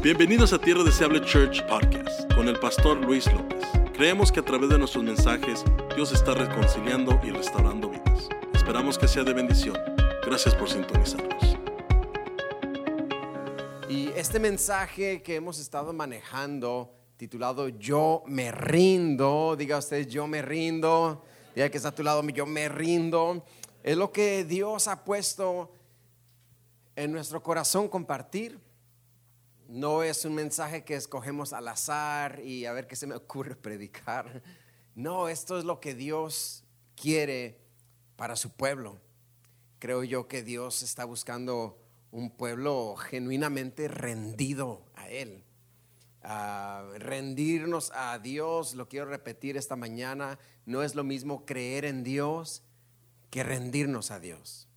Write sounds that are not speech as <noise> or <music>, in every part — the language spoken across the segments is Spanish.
Bienvenidos a Tierra Deseable Church Podcast con el pastor Luis López. Creemos que a través de nuestros mensajes Dios está reconciliando y restaurando vidas. Esperamos que sea de bendición. Gracias por sintonizarnos. Y este mensaje que hemos estado manejando, titulado Yo me rindo, diga usted, yo me rindo, diga que está a tu lado, yo me rindo, es lo que Dios ha puesto en nuestro corazón compartir. No es un mensaje que escogemos al azar y a ver qué se me ocurre <laughs> predicar. No, esto es lo que Dios quiere para su pueblo. Creo yo que Dios está buscando un pueblo genuinamente rendido a Él. rendirnos a Dios, lo quiero repetir esta mañana, no es lo mismo creer en Dios que rendirnos a Dios.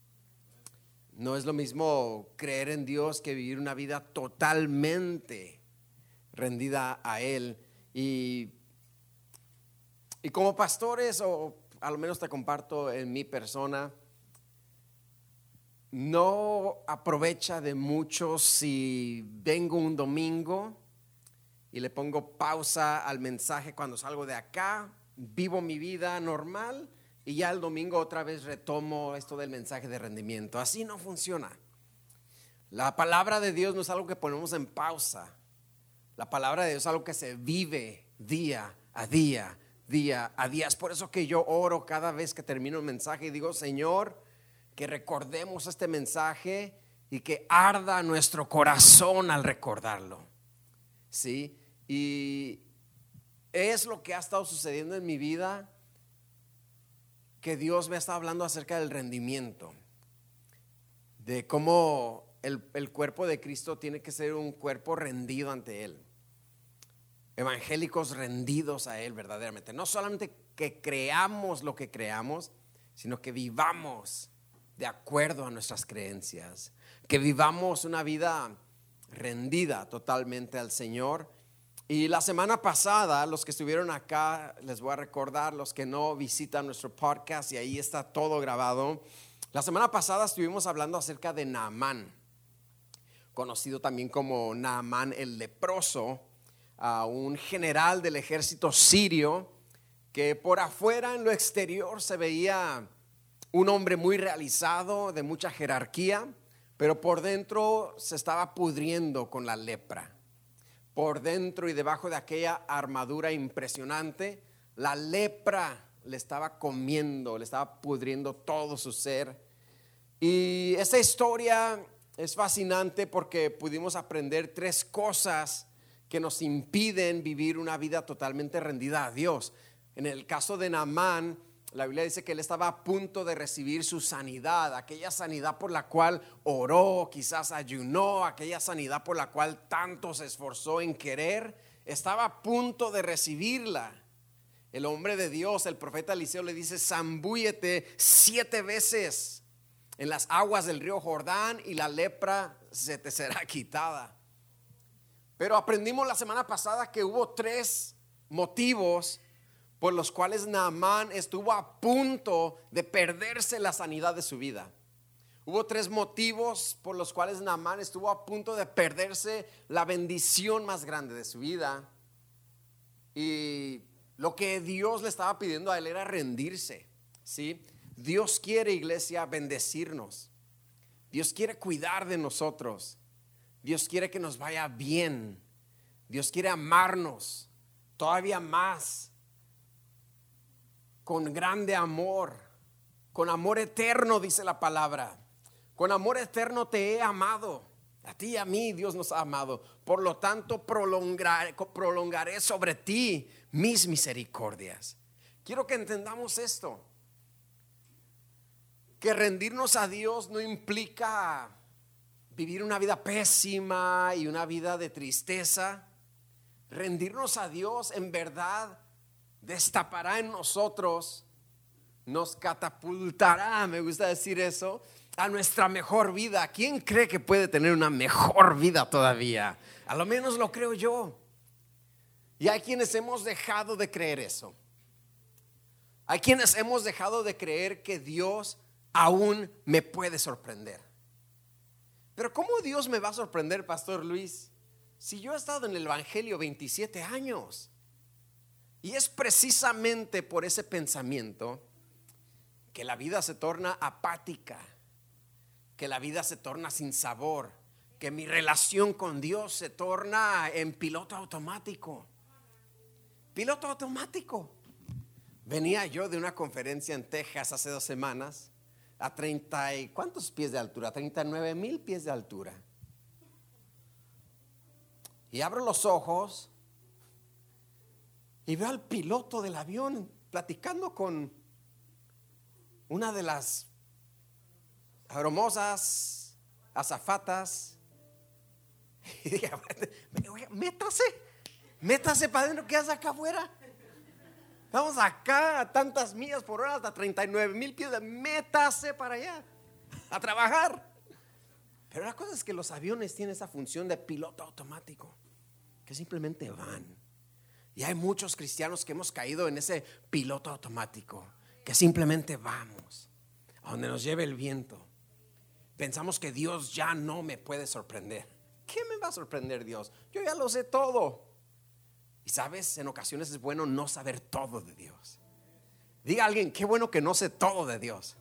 No es lo mismo creer en Dios que vivir una vida totalmente rendida a Él. Y, y como pastores, o al menos te comparto en mi persona, no aprovecha de mucho si vengo un domingo y le pongo pausa al mensaje cuando salgo de acá, vivo mi vida normal y ya el domingo otra vez retomo esto del mensaje de rendimiento. Así no funciona. La palabra de Dios no es algo que ponemos en pausa. La palabra de Dios es algo que se vive día a día, día a día. Es por eso que yo oro cada vez que termino el mensaje y digo, Señor, que recordemos este mensaje y que arda nuestro corazón al recordarlo. ¿Sí? Y es lo que ha estado sucediendo en mi vida que Dios me está hablando acerca del rendimiento, de cómo el, el, cuerpo de Cristo tiene que ser un cuerpo rendido ante Él. Evangélicos rendidos a Él verdaderamente. No solamente que creamos lo que creamos, sino que vivamos de acuerdo a nuestras creencias. Que vivamos una vida rendida totalmente al Señor y la semana pasada, los que estuvieron acá, les voy a recordar, los que no visitan nuestro podcast y ahí está todo grabado. La semana pasada estuvimos hablando acerca de Naamán, conocido también como Naamán el leproso, un general del ejército sirio que por afuera en lo exterior se veía un hombre muy realizado, de mucha jerarquía, pero por dentro se estaba pudriendo con la lepra por dentro y debajo de aquella armadura impresionante, la lepra le estaba comiendo, le estaba pudriendo todo su ser. Y esta historia es fascinante porque pudimos aprender tres cosas que nos impiden vivir una vida totalmente rendida a Dios. En el caso de Naamán, la Biblia dice que él estaba a punto de recibir su sanidad, aquella sanidad por la cual oró, quizás ayunó, aquella sanidad por la cual tanto se esforzó en querer, estaba a punto de recibirla. El hombre de Dios, el profeta Eliseo le dice, zambúyete siete veces en las aguas del río Jordán y la lepra se te será <laughs> quitada. Pero aprendimos la semana pasada que hubo tres motivos por los cuales Naamán estuvo a punto de perderse la sanidad de su vida. Hubo tres motivos por los cuales Naamán estuvo a punto de perderse la bendición más grande de su vida. Y lo que Dios le estaba pidiendo a él era rendirse. ¿sí? Dios quiere, iglesia, bendecirnos. Dios quiere cuidar de nosotros. Dios quiere que nos vaya bien. Dios quiere amarnos todavía más con grande amor, con amor eterno, dice la palabra. Con amor eterno te he amado. A ti y a mí Dios nos ha amado. Por lo tanto, prolongaré, prolongaré sobre ti mis misericordias. Quiero que entendamos esto. Que rendirnos a Dios no implica vivir una vida pésima y una vida de tristeza. Rendirnos a Dios en verdad destapará en nosotros, nos catapultará, me gusta decir eso, a nuestra mejor vida. ¿Quién cree que puede tener una mejor vida todavía? A lo menos lo creo yo. Y hay quienes hemos dejado de creer eso. Hay quienes hemos dejado de creer que Dios aún me puede sorprender. Pero ¿cómo Dios me va a sorprender, Pastor Luis? Si yo he estado en el Evangelio 27 años. Y es precisamente por ese pensamiento que la vida se torna apática, que la vida se torna sin sabor, que mi relación con Dios se torna en piloto automático. Piloto automático. Venía yo de una conferencia en Texas hace dos semanas a 30 y cuántos pies de altura, 39 mil pies de altura. Y abro los ojos y veo al piloto del avión platicando con una de las aromosas azafatas <laughs> y dije, métase, métase para adentro, ¿qué hace acá afuera? Vamos acá a tantas millas por hora, hasta 39 mil pies, métase para allá, a trabajar. Pero la cosa es que los aviones tienen esa función de piloto automático, que simplemente van. Y hay muchos cristianos que hemos caído en ese piloto automático, que simplemente vamos a donde nos lleve el viento. Pensamos que Dios ya no me puede sorprender. ¿Qué me va a sorprender Dios? Yo ya lo sé todo. Y sabes, en ocasiones es bueno no saber todo de Dios. Diga a alguien, qué bueno que no sé todo de Dios.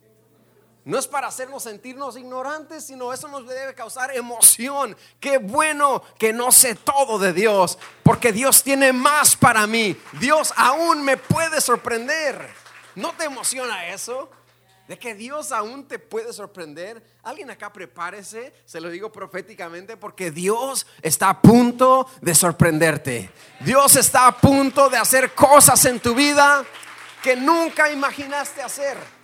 No es para hacernos sentirnos ignorantes, sino eso nos debe causar emoción. Qué bueno que no sé todo de Dios, porque Dios tiene más para mí. Dios aún me puede sorprender. ¿No te emociona eso? de que Dios aún te puede sorprender. Alguien acá prepárese, se lo digo proféticamente, porque Dios está a punto de sorprenderte. Dios está a punto de hacer cosas en tu vida que nunca imaginaste hacer.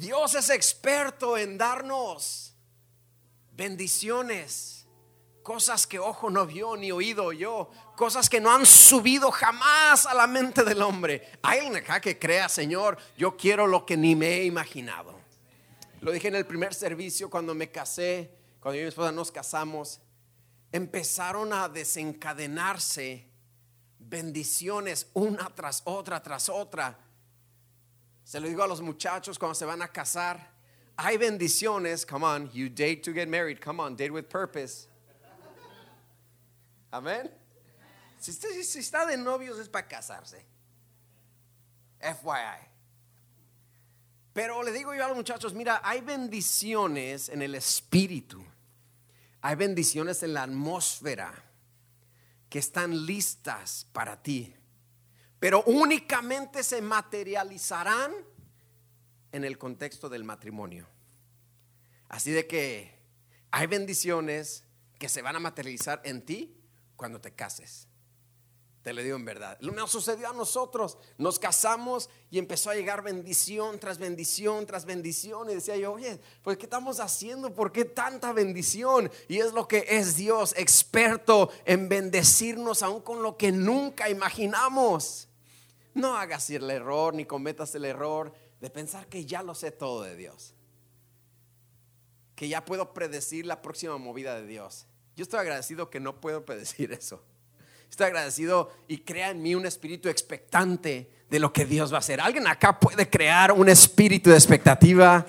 Dios es experto en darnos bendiciones cosas que ojo no vio ni oído oyó, cosas que no han subido jamás a la mente del hombre. Hay alguien acá que crea, Señor, yo quiero lo que ni me he imaginado. Lo dije en el primer servicio cuando me casé, cuando yo y mi esposa nos casamos, empezaron a desencadenarse bendiciones una tras otra, tras otra. Se lo digo a los muchachos cuando se van a casar. Hay bendiciones, come on, you date to get married, come on, date with purpose. Amén. Si, está de novios es para casarse. FYI. Pero le digo yo a los muchachos, mira, hay bendiciones en el espíritu. Hay bendiciones en la atmósfera que están listas para ti. Pero únicamente se materializarán en el contexto del matrimonio. Así de que hay bendiciones que se van a materializar en ti cuando te cases. Te lo digo en verdad. Lo Nos sucedió a nosotros. Nos casamos y empezó a llegar bendición tras bendición tras bendición. Y decía yo, oye, pues ¿qué estamos haciendo? ¿Por qué tanta bendición? Y es lo que es Dios, experto en bendecirnos aún con lo que nunca imaginamos. No hagas el error ni cometas el error de pensar que ya lo sé todo de Dios. Que ya puedo predecir la próxima movida de Dios. Yo estoy agradecido que no puedo predecir eso. Estoy agradecido y crea en mí un espíritu expectante de lo que Dios va a hacer. ¿Alguien acá puede crear un espíritu de expectativa?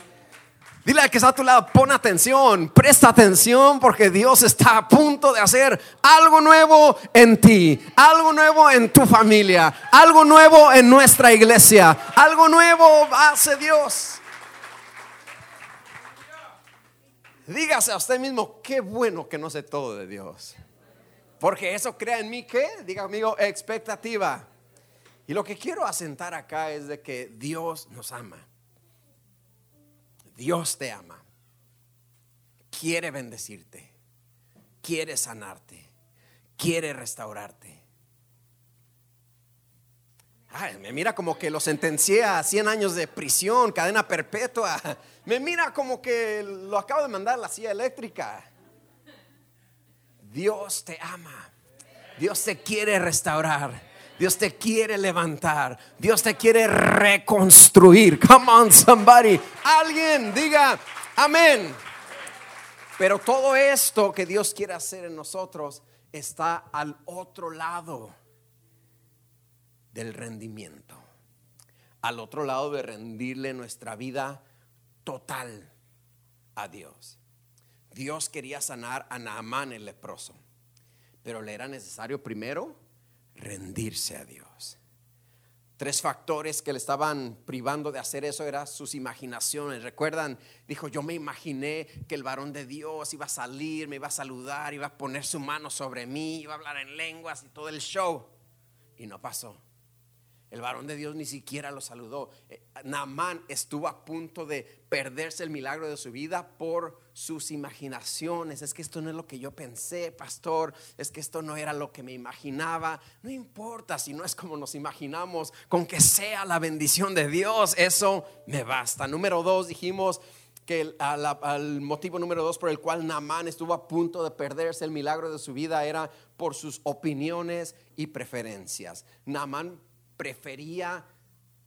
Dile al que está a tu lado, pon atención, presta atención porque Dios está a punto de hacer algo nuevo en ti, algo nuevo en tu familia, algo nuevo en nuestra iglesia, algo nuevo hace Dios. Dígase a usted mismo, qué bueno que no sé todo de Dios. Porque eso crea en mí que, diga amigo, expectativa. Y lo que quiero asentar acá es de que Dios nos ama. Dios te ama. Quiere bendecirte. Quiere sanarte. Quiere restaurarte. me mira como que lo sentencié a 100 años de prisión, cadena perpetua. Me mira como que lo acabo de mandar a la silla eléctrica. Dios te ama. Dios te quiere restaurar. Dios te quiere levantar. Dios te quiere reconstruir. Come on, somebody. Alguien diga amén. Pero todo esto que Dios quiere hacer en nosotros está al otro lado del rendimiento. Al otro lado de rendirle nuestra vida total a Dios. Dios quería sanar a Naamán el leproso, pero le era necesario primero rendirse a Dios. Tres factores que le estaban privando de hacer eso eran sus imaginaciones. Recuerdan, dijo, yo me imaginé que el varón de Dios iba a salir, me iba a saludar, iba a poner su mano sobre mí, iba a hablar en lenguas y todo el show. Y no pasó. El varón de Dios ni siquiera lo saludó. Eh, Naamán estuvo a punto de perderse el milagro de su vida por sus imaginaciones. Es que esto no es lo que yo pensé, pastor. Es que esto no era lo que me imaginaba. No importa si no es como nos imaginamos. Con que sea la bendición de Dios, eso me basta. Número dos, dijimos que el, al, motivo número dos por el cual Naamán estuvo a punto de perderse el milagro de su vida era por sus opiniones y preferencias. Naamán prefería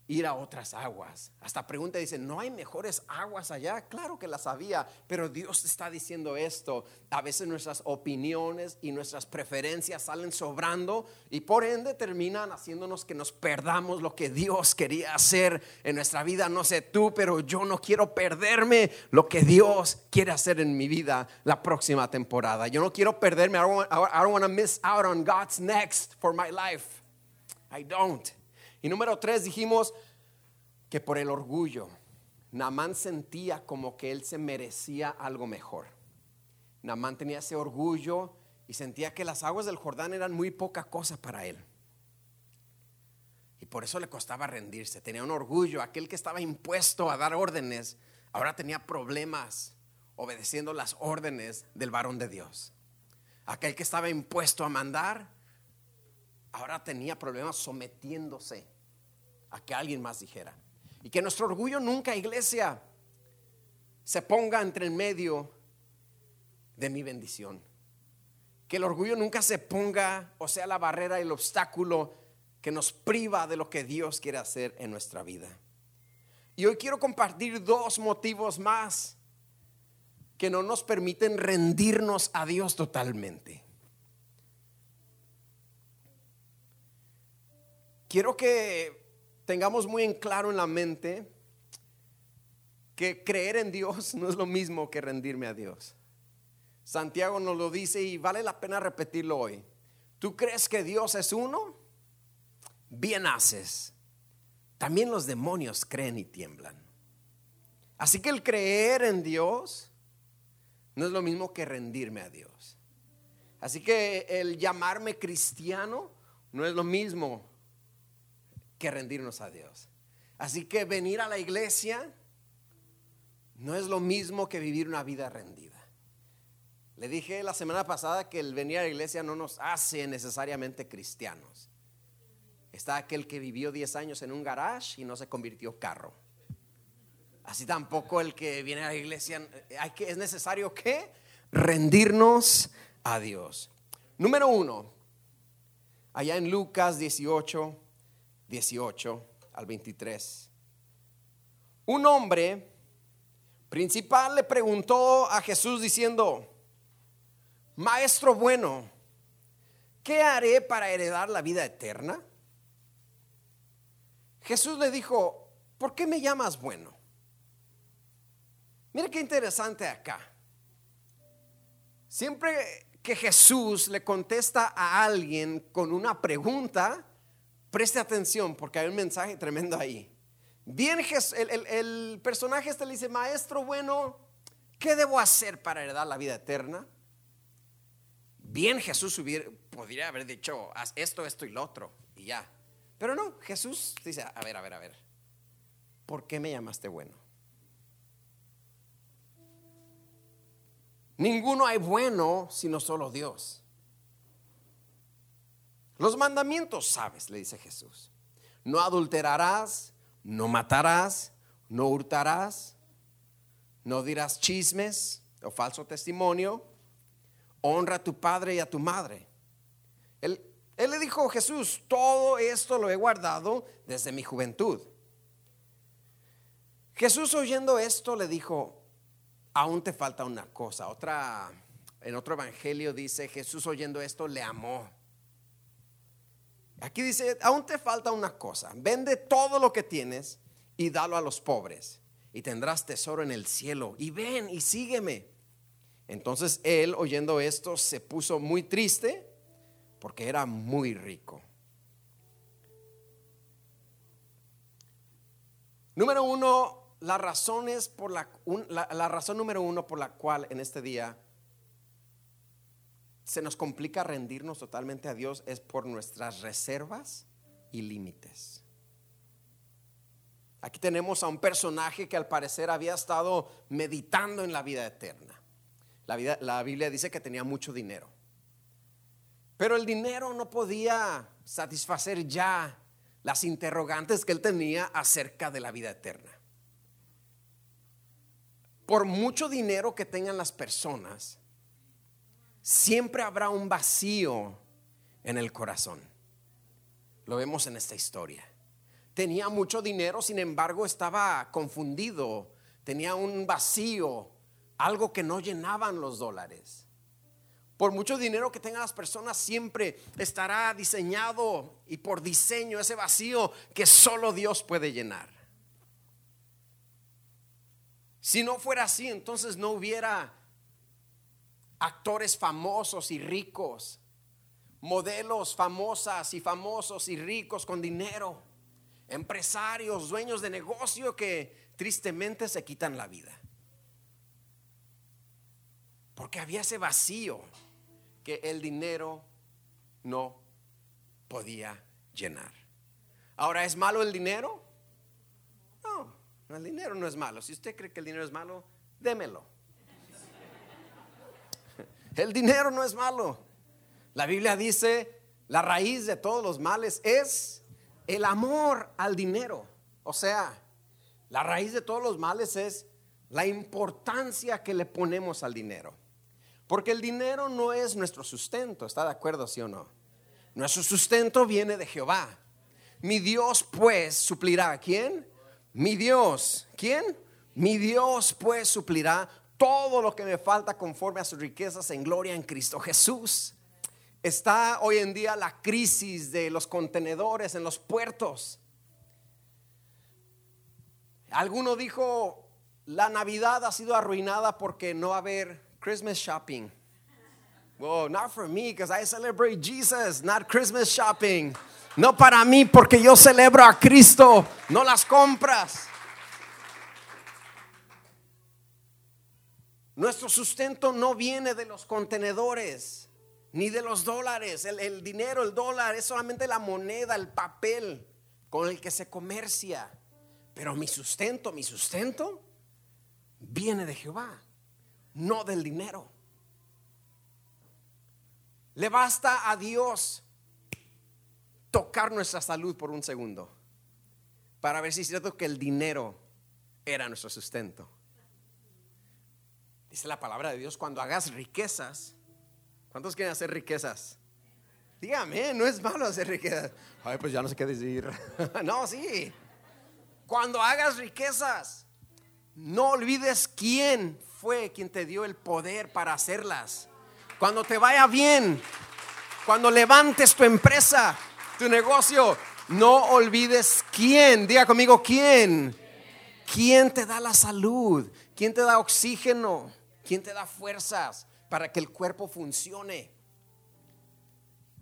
ir a otras aguas. Hasta pregunta dice, ¿no hay mejores aguas allá? Claro que las había, pero Dios está diciendo esto. A veces nuestras opiniones y nuestras preferencias salen sobrando y por ende terminan haciéndonos que nos perdamos lo que Dios quería hacer en nuestra vida. No sé tú, pero yo no quiero perderme lo que Dios quiere hacer en mi vida la próxima temporada. Yo no quiero perderme. I I don't want to miss out on God's next for my life. I don't. Y número tres dijimos que por el orgullo, Namán sentía como que él se merecía algo mejor. Namán tenía ese orgullo y sentía que las aguas del Jordán eran muy poca cosa para él. Y por eso le costaba rendirse. Tenía un orgullo. Aquel que estaba impuesto a dar órdenes, ahora tenía problemas obedeciendo las órdenes del varón de Dios. Aquel que estaba impuesto a mandar, ahora tenía problemas sometiéndose a que alguien más dijera. Y que nuestro orgullo nunca, iglesia, se ponga entre el medio de mi bendición. Que el orgullo nunca se ponga, o sea, la barrera, el obstáculo que nos priva de lo que Dios quiere hacer en nuestra vida. Y hoy quiero compartir dos motivos más que no nos permiten rendirnos a Dios totalmente. Quiero que tengamos muy en claro en la mente que creer en Dios <laughs> no es lo mismo que rendirme a Dios. Santiago nos lo dice y vale la pena repetirlo hoy. ¿Tú crees que Dios es uno? Bien haces. También los demonios creen y tiemblan. Así que el creer en Dios no es lo mismo que rendirme a Dios. Así que el llamarme cristiano no es lo mismo rendirnos a Dios. Así que venir a la iglesia no es lo mismo que vivir una vida rendida. Le dije la semana pasada que el venir a la iglesia no nos hace necesariamente cristianos. Está aquel que vivió 10 años en un garage y no se convirtió carro. Así tampoco el que viene a la iglesia, hay que, es necesario que rendirnos a Dios. Número uno, allá en Lucas 18, 18 al 23. Un hombre principal le preguntó a Jesús diciendo, Maestro bueno, ¿qué haré para heredar la vida eterna? Jesús le dijo, ¿por qué me llamas bueno? Mira qué interesante acá. Siempre que Jesús le contesta a alguien con una pregunta, Preste atención porque hay un mensaje tremendo ahí. Bien, el, personaje este le dice, maestro bueno, ¿qué debo hacer para heredar la vida eterna? Bien Jesús hubiera, podría haber dicho, haz esto, esto y lo otro, y ya. Pero no, Jesús dice, a ver, a ver, a ver, ¿por qué me llamaste bueno? Ninguno hay bueno sino solo Dios. Los mandamientos sabes, le dice Jesús. No adulterarás, no matarás, no hurtarás, no dirás chismes o falso testimonio, honra a tu padre y a tu madre. Él, él le dijo, Jesús, todo esto lo he guardado desde mi juventud. Jesús oyendo esto le dijo, aún te falta una cosa. Otra, en otro evangelio dice, Jesús oyendo esto le amó Aquí dice, aún te falta una cosa, vende todo lo que tienes y dalo a los pobres y tendrás tesoro en el cielo. Y ven y sígueme. Entonces él, oyendo esto, se puso muy triste porque era muy rico. Número uno, las razones por la, la, la razón número uno por la cual en este día se nos complica rendirnos totalmente a Dios es por nuestras reservas y límites. Aquí tenemos a un personaje que al parecer había estado meditando en la vida eterna. La, Biblia dice que tenía mucho dinero. Pero el dinero no podía satisfacer ya las interrogantes que él tenía acerca de la vida eterna. Por mucho dinero que tengan las personas, siempre habrá un vacío en el corazón. Lo vemos en esta historia. Tenía mucho dinero, sin embargo estaba confundido, tenía un vacío, algo que no llenaban los dólares. Por mucho dinero que tengan las personas, siempre estará diseñado y por diseño ese vacío que solo Dios puede llenar. Si no fuera así, entonces no hubiera actores famosos y ricos, modelos famosas y famosos y ricos con dinero, empresarios, dueños de negocio que tristemente se quitan la vida. Porque había ese vacío que el dinero no podía llenar. Ahora, ¿es malo el dinero? No, el dinero no es malo. Si usted cree que el dinero es malo, démelo. El dinero no es malo. La Biblia dice, la raíz de todos los males es el amor al dinero. O sea, la raíz de todos los males es la importancia que le ponemos al dinero. Porque el dinero no es nuestro sustento, ¿está de acuerdo, sí o no? Nuestro sustento viene de Jehová. Mi Dios pues suplirá a quién? Mi Dios. ¿Quién? Mi Dios pues suplirá todo lo que me falta conforme a sus riquezas en gloria en Cristo Jesús. Está hoy en día la crisis de los contenedores en los puertos. Alguno dijo, la Navidad ha sido arruinada porque no va a haber Christmas shopping. Well, not for me because I celebrate Jesus, not Christmas shopping. No para mí porque yo celebro a Cristo, no las compras. Nuestro sustento no viene de los contenedores, ni de los dólares. El, dinero, el dólar, es solamente la moneda, el papel con el que se comercia. Pero mi sustento, mi sustento, viene de Jehová, no del dinero. Le basta a Dios tocar nuestra salud por un segundo para ver si es cierto que el dinero era nuestro sustento. Dice la palabra de Dios, cuando hagas riquezas, ¿cuántos quieren hacer riquezas? Dígame, no es malo hacer riquezas. Ay, pues ya no sé qué decir. <laughs> no, sí. Cuando hagas riquezas, no olvides quién fue quien te dio el poder para hacerlas. Cuando te vaya bien, cuando levantes tu empresa, tu negocio, no olvides quién. Diga conmigo, ¿quién? ¿Quién te da la salud? ¿Quién te da oxígeno? ¿Quién te da fuerzas para que el cuerpo funcione?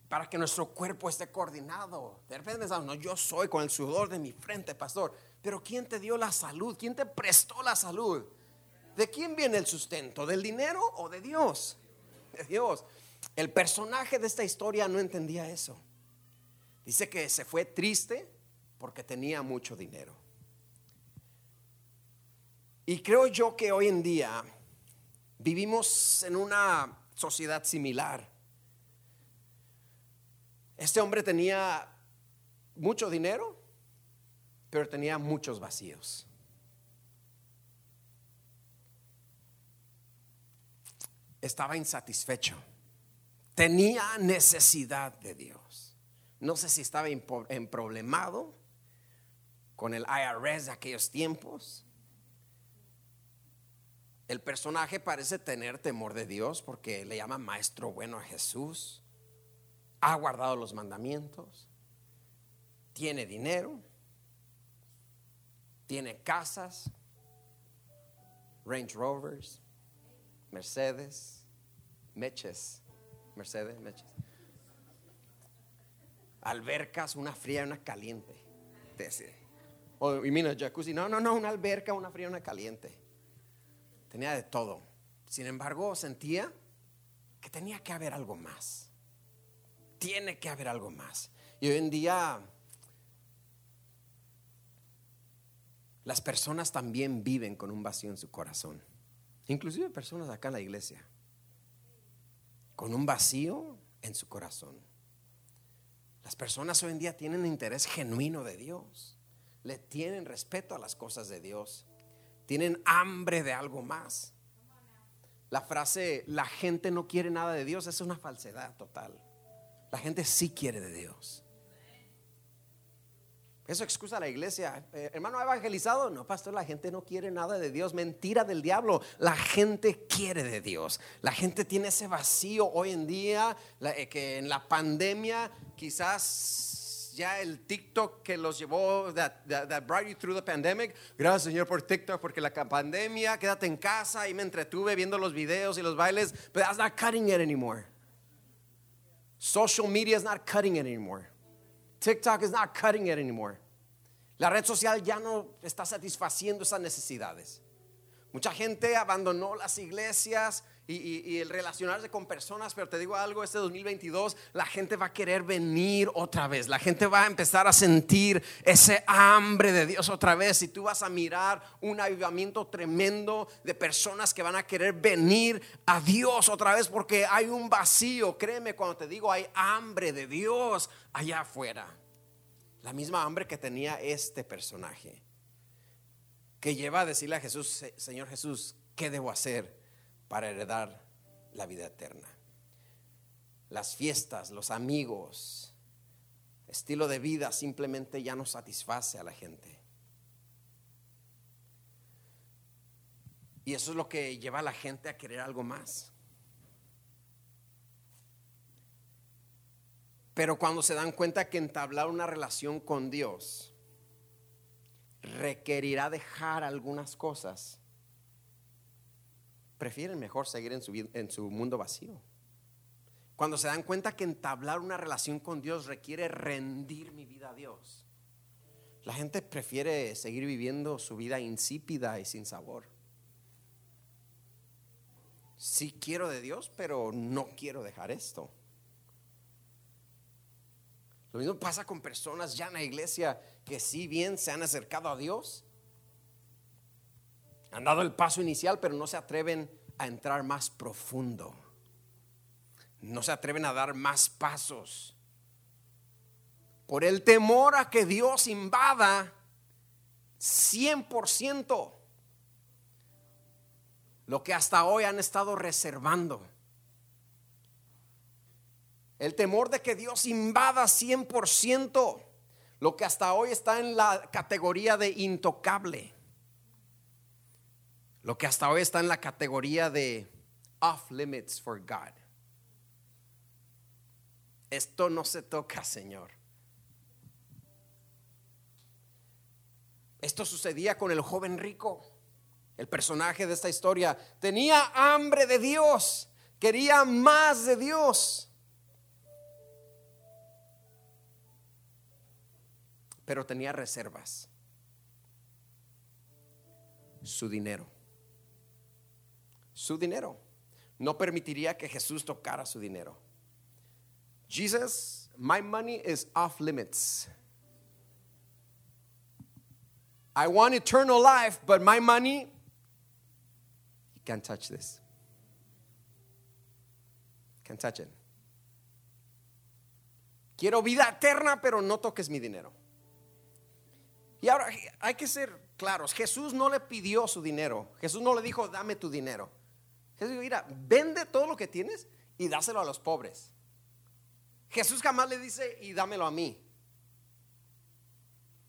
Para que nuestro cuerpo esté coordinado. De repente pensamos, no, yo soy con el sudor de mi frente, pastor. Pero ¿quién te dio la salud? ¿Quién te prestó la salud? ¿De quién viene el sustento? ¿Del dinero o de Dios? <laughs> De Dios. El personaje de esta historia no entendía eso. Dice que se fue triste porque tenía mucho dinero. Y creo yo que hoy en día Vivimos en una sociedad similar. Este hombre tenía mucho dinero, pero tenía muchos vacíos. Estaba insatisfecho. Tenía necesidad de Dios. No sé si estaba en problemado con el IRS de aquellos tiempos el personaje parece tener temor de Dios porque le llama maestro bueno a Jesús. Ha guardado los mandamientos. Tiene dinero. Tiene casas. Range Rovers. Mercedes, Meches, Mercedes, Meches. Albercas, una fría y una caliente. Y mira, jacuzzi, no, no, no, una alberca, una fría y una caliente. Tenía de todo. Sin embargo, sentía que tenía que haber algo más. Tiene que haber algo más. Y hoy en día las personas también viven con un vacío en su corazón. Inclusive personas acá en la iglesia. Con un vacío en su corazón. Las personas hoy en día tienen interés genuino de Dios. Le tienen respeto a las cosas de Dios. Tienen hambre de algo más. La frase, la gente no quiere nada de Dios, es una falsedad total. La gente sí quiere de Dios. Eso excusa a la iglesia. Eh, hermano, ¿ha evangelizado? No, pastor, la gente no quiere nada de Dios. Mentira del diablo. La gente quiere de Dios. La gente tiene ese vacío hoy en día, eh, que en la pandemia quizás ya el TikTok que los llevó, that, brought you through the pandemic. Gracias Señor por TikTok, porque la pandemia, quédate en casa y me entretuve viendo los videos y los bailes, but that's not cutting it anymore. Social media is not cutting it anymore. TikTok is not cutting it anymore. La red social ya no está satisfaciendo esas necesidades. Mucha gente abandonó las iglesias y, el relacionarse con personas, pero te digo algo, este 2022 la gente va a querer venir otra vez, la gente va a empezar a sentir ese hambre de Dios otra vez y tú vas a mirar un avivamiento tremendo de personas que van a querer venir a Dios otra vez porque hay un vacío, créeme cuando te digo hay hambre de Dios allá afuera. La misma hambre que tenía este personaje. Que lleva a decirle a Jesús, Señor Jesús, ¿qué debo hacer para heredar la vida eterna? Las fiestas, los amigos, estilo de vida simplemente ya no satisface a la gente. Y eso es lo que lleva a la gente a querer algo más. Pero cuando se dan cuenta que entablar una relación con Dios requerirá dejar algunas cosas, prefieren mejor seguir en su, en su mundo vacío. Cuando se dan cuenta que entablar una relación con Dios requiere rendir mi vida a Dios, la gente prefiere seguir viviendo su vida insípida y sin sabor. Sí quiero de Dios, pero no quiero dejar esto. Lo mismo pasa con personas ya en la iglesia que si bien se han acercado a Dios, han dado el paso inicial, pero no se atreven a entrar más profundo. No se atreven a dar más pasos. Por el temor a que Dios invada 100% lo que hasta hoy han estado reservando. El temor de que Dios invada 100% lo que hasta hoy está en la categoría de intocable. Lo que hasta hoy está en la categoría de off limits for God. Esto no se toca, Señor. Esto sucedía con el joven rico, el personaje de esta historia. Tenía hambre de Dios, quería más de Dios. pero tenía reservas. Su dinero. Su dinero. No permitiría que Jesús tocara su dinero. Jesus, my money is off limits. I want eternal life, but my money, you can't touch this. Can't touch it. Quiero vida eterna, pero no toques mi dinero. Y ahora hay que ser claros, Jesús no le pidió su dinero, Jesús no le dijo, dame tu dinero. Jesús dijo, mira, vende todo lo que tienes y dáselo a los pobres. Jesús jamás le dice, y dámelo a mí.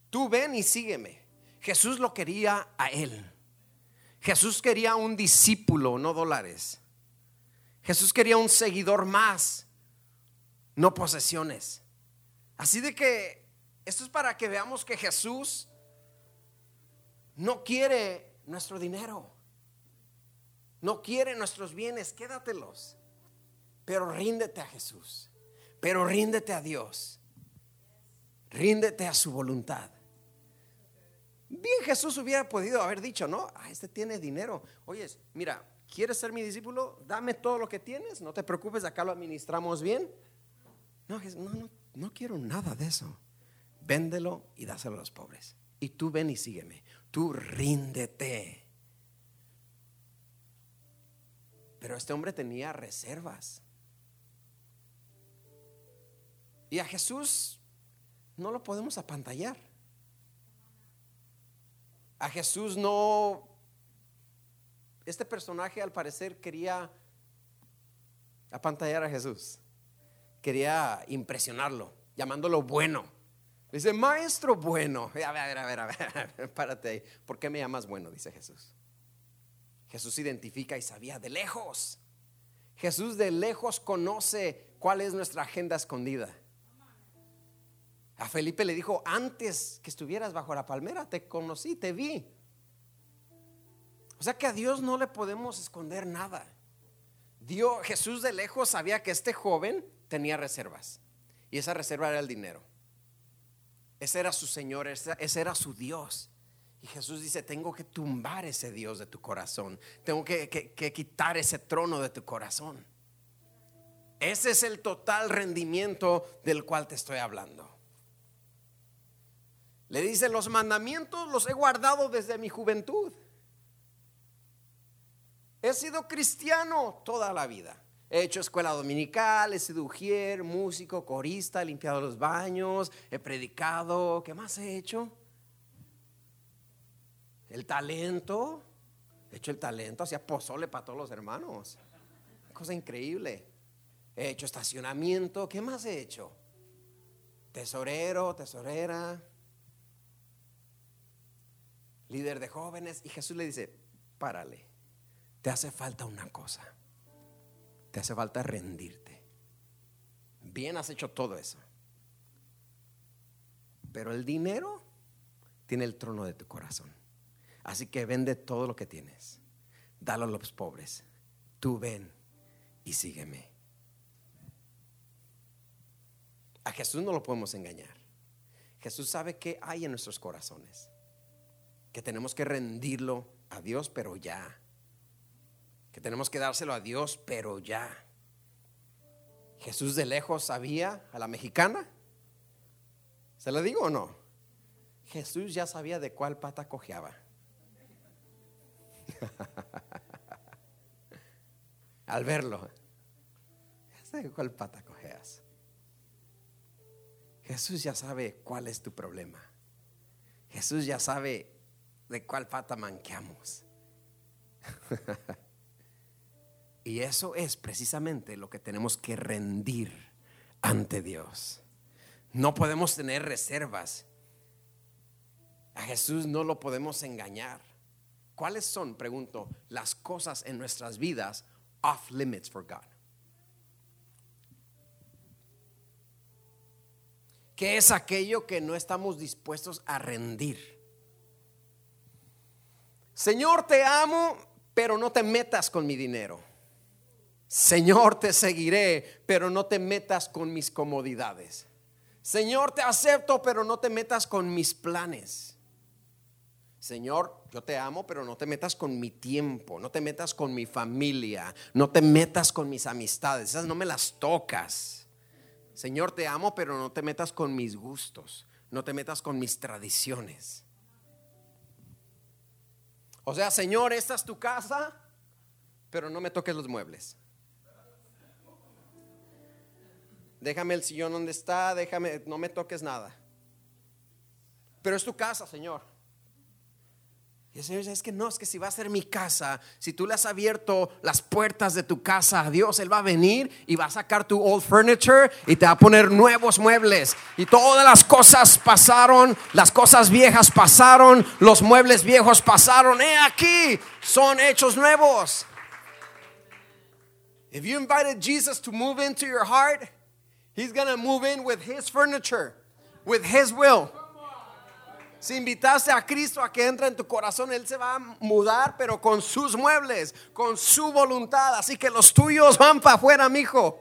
Tú ven y sígueme. Jesús lo quería a él. Jesús quería un discípulo, no dólares. Jesús quería un seguidor más, no posesiones. Así de que esto es para que veamos que Jesús no quiere nuestro dinero. No quiere nuestros bienes, quédatelos. Pero ríndete a Jesús. Pero ríndete a Dios. Ríndete a su voluntad. Bien Jesús hubiera podido haber dicho, no, ah, este tiene dinero. Oye, mira, ¿quieres ser mi discípulo? Dame todo lo que tienes, no te preocupes, acá lo administramos bien. No, no, no, no quiero nada de eso. Véndelo y dáselo a los pobres. Y tú ven y sígueme. Tú ríndete. Pero este hombre tenía reservas. Y a Jesús no lo podemos apantallar. A Jesús no... Este personaje al parecer quería apantallar a Jesús. Quería impresionarlo, llamándolo bueno. Dice, maestro bueno. <laughs> A ver, a ver, a ver, párate ahí. ¿Por qué me llamas bueno? Dice Jesús. Jesús identifica y sabía de lejos. Jesús de lejos conoce cuál es nuestra agenda escondida. A Felipe le dijo, antes que estuvieras bajo la palmera, te conocí, te vi. O sea que a Dios no le podemos esconder nada. Dios, Jesús de lejos sabía que este joven tenía reservas. Y esa reserva era el dinero. Ese era su Señor, ese, era su Dios. Y Jesús dice, tengo que tumbar ese Dios de tu corazón. Tengo que, quitar ese trono de tu corazón. Ese es el total rendimiento del cual te estoy hablando. Le dice, los mandamientos los he guardado desde mi juventud. He sido cristiano toda la vida. He hecho escuela dominical, he sido ujier, músico, corista, he limpiado los baños, he predicado. ¿Qué más he hecho? El talento. He hecho el talento, hacía pozole para todos los hermanos. Cosa increíble. He hecho estacionamiento. ¿Qué más he hecho? Tesorero, tesorera líder de jóvenes, y Jesús le dice, párale, te hace falta una cosa, te hace falta rendirte. Bien has hecho todo eso, pero el dinero tiene el trono de tu corazón. Así que vende todo lo que tienes, dalo a los pobres, tú ven y sígueme. A Jesús no lo podemos engañar. Jesús sabe qué hay en nuestros corazones que tenemos que rendirlo a Dios, pero ya. Que tenemos que dárselo a Dios, pero ya. Jesús de lejos sabía a la mexicana. ¿Se lo digo o no? Jesús ya sabía de cuál pata cojeaba. <laughs> Al verlo, ya sé cuál pata cojeas. Jesús ya sabe cuál es tu problema. Jesús ya sabe de cuál pata manqueamos. <laughs> y eso es precisamente lo que tenemos que rendir ante Dios. No podemos tener reservas. A Jesús no lo podemos engañar. ¿Cuáles son, pregunto, las cosas en nuestras vidas off limits for God? ¿Qué es aquello que no estamos dispuestos a rendir? Señor, te amo, pero no te metas con mi dinero. Señor, te seguiré, pero no te metas con mis comodidades. Señor, te acepto, pero no te metas con mis planes. Señor, yo te amo, pero no te metas con mi tiempo, no te metas con mi familia, no te metas con mis amistades, esas no me las tocas. Señor, te amo, pero no te metas con mis gustos, no te metas con mis tradiciones. O sea, Señor, esta es tu casa, pero no me toques los muebles. Déjame el sillón donde está, déjame, no me toques nada. Pero es tu casa, Señor. Y el Señor dice, es que no, es que si va a ser mi casa, si tú le has abierto las puertas de tu casa a Dios, Él va a venir y va a sacar tu old furniture y te va a poner nuevos muebles. Y todas las cosas pasaron, las cosas viejas pasaron, los muebles viejos pasaron. He aquí, son hechos nuevos. If you invited Jesus to move into your heart, He's going to move in with His furniture, with His will. Si invitaste a Cristo a que entre en tu corazón, Él se va a mudar, pero con sus muebles, con su voluntad. Así que los tuyos van para afuera, mijo.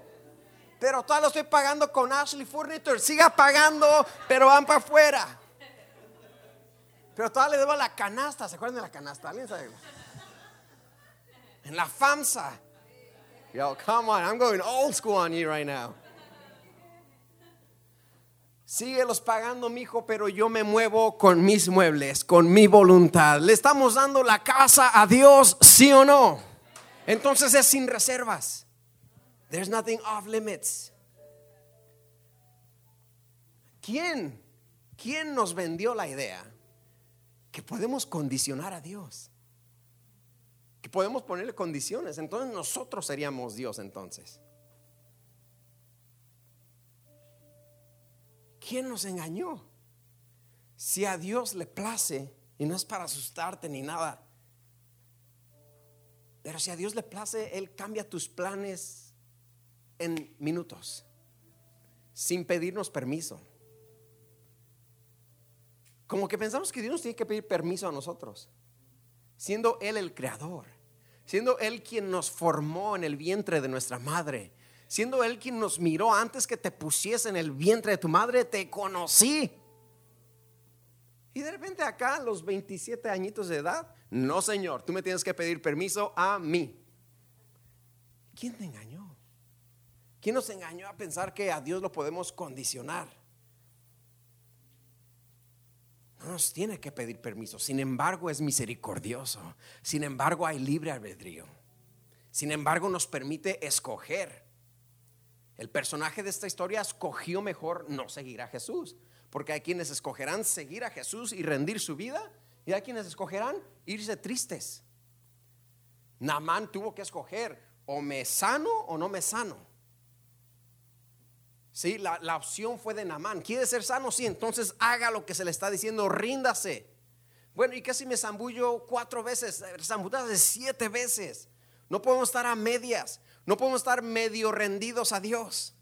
Pero todavía lo estoy pagando con Ashley Furniture. Siga pagando, pero van para afuera. Pero todavía le debo la canasta. ¿Se acuerdan de la canasta? ¿Alguien sabe? En la FAMSA. Yo, come on, I'm going old school on you right now. Síguelos pagando, mijo, pero yo me muevo con mis muebles, con mi voluntad. ¿Le estamos dando la casa a Dios, sí o no? Entonces es sin reservas. There's nothing off limits. ¿Quién? ¿Quién nos vendió la idea que podemos condicionar a Dios? Que podemos ponerle condiciones. Entonces nosotros seríamos Dios entonces. ¿Quién nos engañó? Si a Dios le place, y no es para asustarte ni nada, pero si a Dios le place, Él cambia tus planes en minutos, sin pedirnos permiso. Como que pensamos que Dios nos tiene que pedir permiso a nosotros, siendo Él el creador, siendo Él quien nos formó en el vientre de nuestra madre, siendo Él quien nos miró antes que te pusiese en el vientre de tu madre, te conocí. Y de repente acá, a los 27 añitos de edad, no Señor, tú me tienes que pedir permiso a mí. ¿Quién te engañó? ¿Quién nos engañó a pensar que a Dios lo podemos condicionar? No nos tiene que pedir permiso. Sin embargo, es misericordioso. Sin embargo, hay libre albedrío. Sin embargo, nos permite escoger. El personaje de esta historia escogió mejor no seguir a Jesús, porque hay quienes escogerán seguir a Jesús y rendir su vida, y hay quienes escogerán irse tristes. Namán tuvo que escoger o me sano o no me sano. Sí, la, la opción fue de Namán. ¿Quiere ser sano? Sí, entonces haga lo que se le está diciendo, ríndase. Bueno, ¿y qué si me zambullo cuatro veces? de siete veces. No podemos estar a medias. No podemos estar medio rendidos a Dios.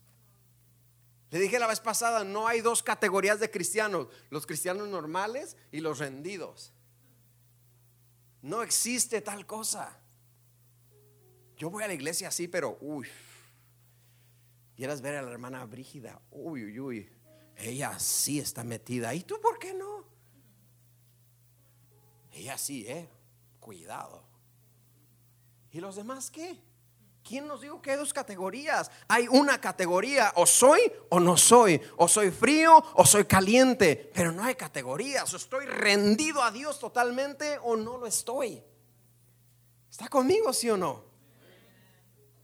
Le dije la vez pasada, no hay dos categorías de cristianos, los cristianos normales y los rendidos. No existe tal cosa. Yo voy a la iglesia así, pero uy. Quieras ver a la hermana Brígida, uy, uy, uy. Ella sí está metida. ¿Y tú por qué no? Ella sí, eh. Cuidado. ¿Y los demás qué? ¿Quién nos dijo que hay dos categorías? Hay una categoría, o soy o no soy, o soy frío o soy caliente, pero no hay categorías, o estoy rendido a Dios totalmente o no lo estoy. ¿Está conmigo, sí o no?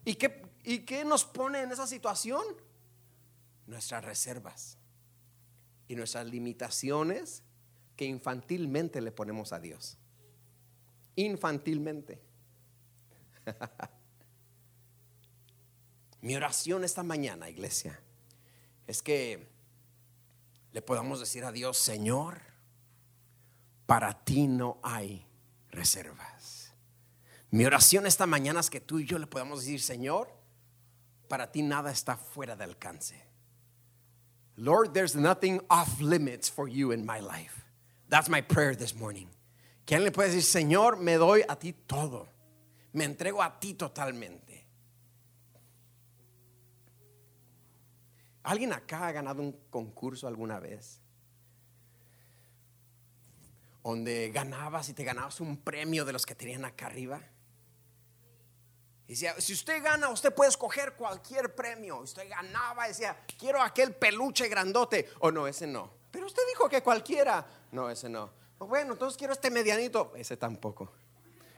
¿Y qué, ¿Y qué nos pone en esa situación? Nuestras reservas y nuestras limitaciones que infantilmente le ponemos a Dios. Infantilmente. <laughs> Mi oración esta mañana, iglesia, es que le podamos decir a Dios, Señor, para ti no hay reservas. Mi oración esta mañana es que tú y yo le podamos decir, Señor, para ti nada está fuera de alcance. Lord, there's nothing off limits for you in my life. That's my prayer this morning. ¿Quién le puede decir, Señor, me doy a ti todo? Me entrego a ti totalmente. ¿Alguien acá ha ganado un concurso alguna vez? Donde ganabas y te ganabas un premio de los que tenían acá arriba. Y decía, si usted gana, usted puede escoger cualquier premio. Usted ganaba, decía, quiero aquel peluche grandote. O no, ese no. Pero usted dijo que cualquiera. No, ese no. Bueno, entonces quiero este medianito. Ese tampoco.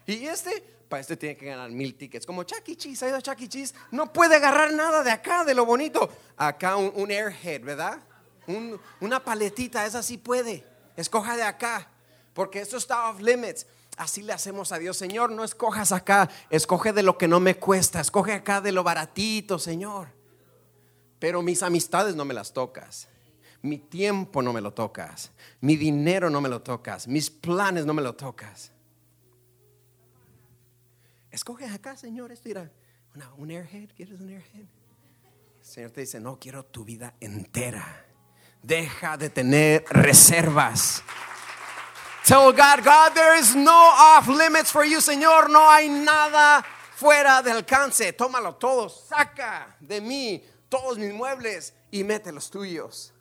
Y este, para este tiene que ganar mil tickets. Como Chucky e. Cheese, ha ido a Chucky e. Cheese, no puede agarrar nada de acá, de lo bonito. Acá un, airhead, ¿verdad? una paletita, esa sí puede. Escoja de acá, porque esto está off limits. Así le hacemos a Dios, Señor, no escojas acá, escoge de lo que no me cuesta, escoge acá de lo baratito, Señor. Pero mis amistades no me las tocas. Mi tiempo no me lo tocas. Mi dinero no me lo tocas. Mis planes no me lo tocas. Escoge acá, Señor, esto irá. un airhead, ¿quieres un airhead? El Señor te dice, no quiero tu vida entera. Deja de tener reservas. Tell God, God, there is no off limits for you, Señor. No hay nada fuera de alcance. Tómalo todo. Saca de mí todos mis muebles y mete los tuyos.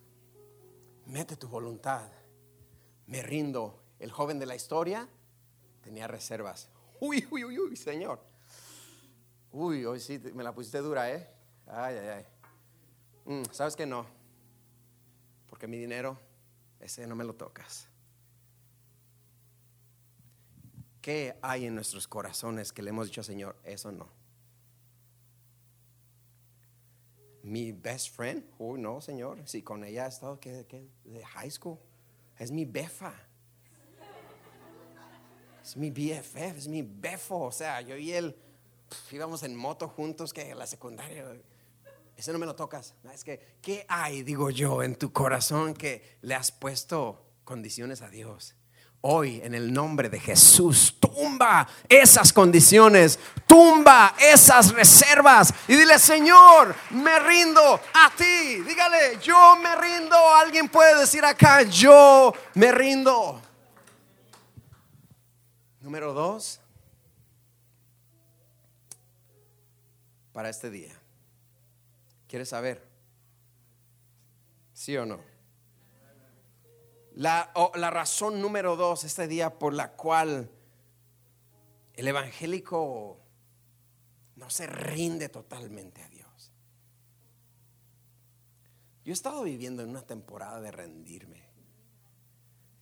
Mete tu voluntad. Me rindo. El joven de la historia tenía reservas. Uy, uy, uy, uy, Señor. Uy, hoy sí me la pusiste dura, ¿eh? Ay, ay, ay. Mm, ¿Sabes que no? Porque mi dinero, ese no me lo tocas. ¿Qué hay en nuestros corazones que le hemos dicho, Señor? Eso no. Mi best friend, uy, no, Señor. Si con ella he estado ¿qué, qué? de high school, es mi befa. Es mi BFF, es mi befo. O sea, yo y él pf, íbamos en moto juntos que la secundaria. Ese no me lo tocas. Es que, ¿qué hay, digo yo, en tu corazón que le has puesto condiciones a Dios? Hoy, en el nombre de Jesús, tumba esas condiciones, tumba esas reservas y dile, Señor, me rindo a ti. Dígale, yo me rindo. Alguien puede decir acá, yo me rindo. Número dos, para este día. ¿Quieres saber? ¿Sí o no? La, la razón número dos este día por la cual el evangélico no se rinde totalmente a Dios. Yo he estado viviendo en una temporada de rendirme.